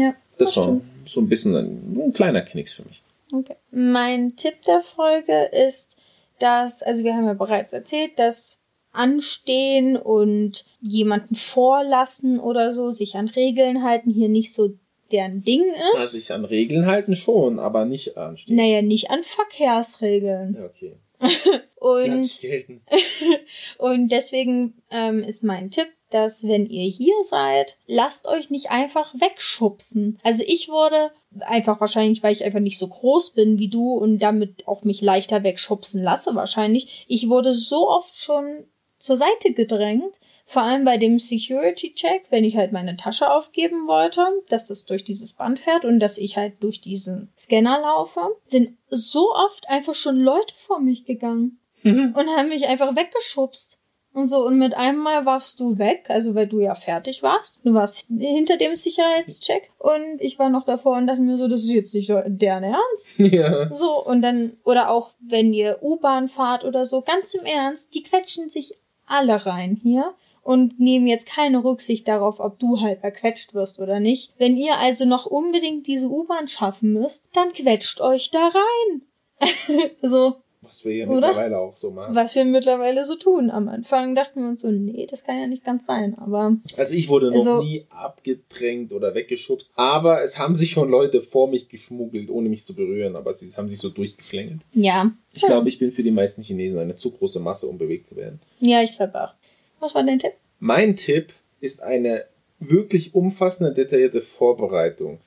Ja, Das das war stimmt. so ein bisschen ein, ein kleiner Knicks für mich. Okay. Mein Tipp der Folge ist, dass, also wir haben ja bereits erzählt, dass Anstehen und jemanden vorlassen oder so, sich an Regeln halten, hier nicht so deren Ding ist. Also sich an Regeln halten schon, aber nicht anstehen. naja, nicht an Verkehrsregeln. Ja, okay. Und. Und deswegen ähm, ist mein Tipp, dass wenn ihr hier seid, lasst euch nicht einfach wegschubsen. Also ich wurde einfach wahrscheinlich, weil ich einfach nicht so groß bin wie du und damit auch mich leichter wegschubsen lasse wahrscheinlich. Ich wurde so oft schon zur Seite gedrängt, vor allem bei dem Security-Check, wenn ich halt meine Tasche aufgeben wollte, dass das durch dieses Band fährt und dass ich halt durch diesen Scanner laufe, sind so oft einfach schon Leute vor mich gegangen mhm. und haben mich einfach weggeschubst. Und so, und mit einem Mal warst du weg, also weil du ja fertig warst. Du warst hinter dem Sicherheitscheck und ich war noch davor und dachte mir so, das ist jetzt nicht deren Ernst. Ja. So, und dann, oder auch wenn ihr U-Bahn fahrt oder so, ganz im Ernst, die quetschen sich alle rein hier und nehmen jetzt keine Rücksicht darauf, ob du halt erquetscht wirst oder nicht. Wenn ihr also noch unbedingt diese U-Bahn schaffen müsst, dann quetscht euch da rein. so, was wir hier Oder? mittlerweile auch so machen. Was wir mittlerweile so tun. Am Anfang dachten wir uns so, nee, das kann ja nicht ganz sein, aber. Also ich wurde noch also, nie abgedrängt oder weggeschubst, aber es haben sich schon Leute vor mich geschmuggelt, ohne mich zu berühren, aber sie haben sich so durchgeschlängelt. Ja. Ich ja. glaube, ich bin für die meisten Chinesen eine zu große Masse, um bewegt zu werden. Ja, ich glaube auch. Was war dein Tipp? Mein Tipp ist eine wirklich umfassende, detaillierte Vorbereitung.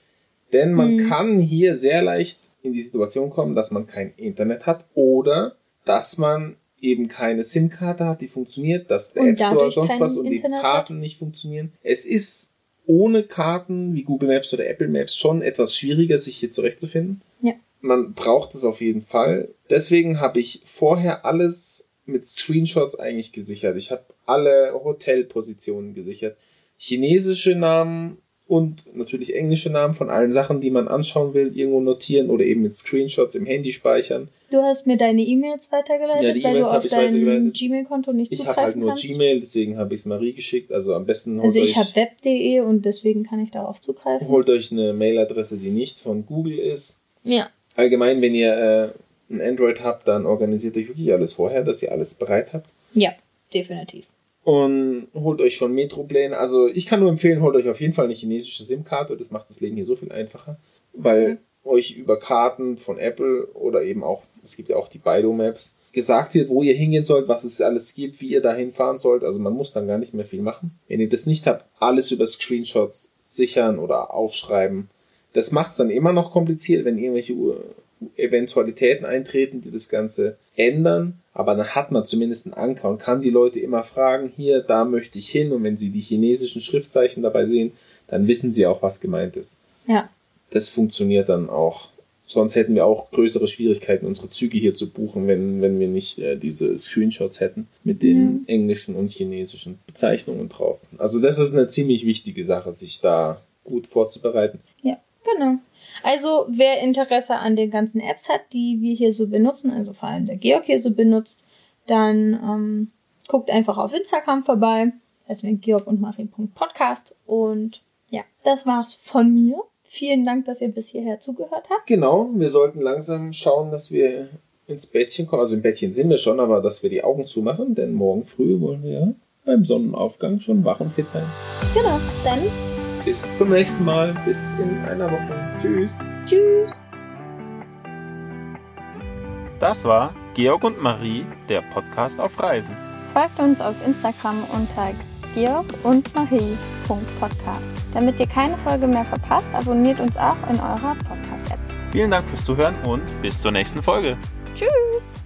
Denn man hm. kann hier sehr leicht in die Situation kommen, dass man kein Internet hat oder dass man eben keine SIM-Karte hat, die funktioniert, dass der und App Store sonst was und Internet die Karten hat? nicht funktionieren. Es ist ohne Karten wie Google Maps oder Apple Maps schon etwas schwieriger, sich hier zurechtzufinden. Ja. Man braucht es auf jeden Fall. Deswegen habe ich vorher alles mit Screenshots eigentlich gesichert. Ich habe alle Hotelpositionen gesichert. Chinesische Namen und natürlich englische Namen von allen Sachen, die man anschauen will, irgendwo notieren oder eben mit Screenshots im Handy speichern. Du hast mir deine E-Mails weitergeleitet, ja, die weil du auf dein Gmail-Konto nicht ich zugreifen Ich habe halt nur kannst. Gmail, deswegen habe ich es Marie geschickt. Also am besten Also ich habe web.de und deswegen kann ich darauf zugreifen. Holt euch eine Mailadresse, die nicht von Google ist. Ja. Allgemein, wenn ihr äh, ein Android habt, dann organisiert euch wirklich alles vorher, dass ihr alles bereit habt. Ja, definitiv und holt euch schon Metropläne. Also ich kann nur empfehlen, holt euch auf jeden Fall eine chinesische SIM-Karte, das macht das Leben hier so viel einfacher, weil mhm. euch über Karten von Apple oder eben auch, es gibt ja auch die Baidu Maps, gesagt wird, wo ihr hingehen sollt, was es alles gibt, wie ihr dahin fahren sollt. Also man muss dann gar nicht mehr viel machen. Wenn ihr das nicht habt, alles über Screenshots sichern oder aufschreiben. Das macht es dann immer noch kompliziert, wenn irgendwelche Eventualitäten eintreten, die das Ganze ändern, aber dann hat man zumindest einen Anker und kann die Leute immer fragen, hier, da möchte ich hin und wenn sie die chinesischen Schriftzeichen dabei sehen, dann wissen sie auch, was gemeint ist. Ja. Das funktioniert dann auch. Sonst hätten wir auch größere Schwierigkeiten, unsere Züge hier zu buchen, wenn, wenn wir nicht äh, diese Screenshots hätten mit den mhm. englischen und chinesischen Bezeichnungen drauf. Also das ist eine ziemlich wichtige Sache, sich da gut vorzubereiten. Ja, genau. Also wer Interesse an den ganzen Apps hat, die wir hier so benutzen, also vor allem der Georg hier so benutzt, dann ähm, guckt einfach auf Instagram vorbei. Das ist Georg und Marie.podcast. Und ja, das war's von mir. Vielen Dank, dass ihr bis hierher zugehört habt. Genau, wir sollten langsam schauen, dass wir ins Bettchen kommen. Also im Bettchen sind wir schon, aber dass wir die Augen zumachen, denn morgen früh wollen wir ja beim Sonnenaufgang schon wach und fit sein. Genau, dann bis zum nächsten Mal. Bis in einer Woche. Tschüss. Tschüss. Das war Georg und Marie, der Podcast auf Reisen. Folgt uns auf Instagram unter georg und Marie.podcast. Damit ihr keine Folge mehr verpasst, abonniert uns auch in eurer Podcast-App. Vielen Dank fürs Zuhören und bis zur nächsten Folge. Tschüss.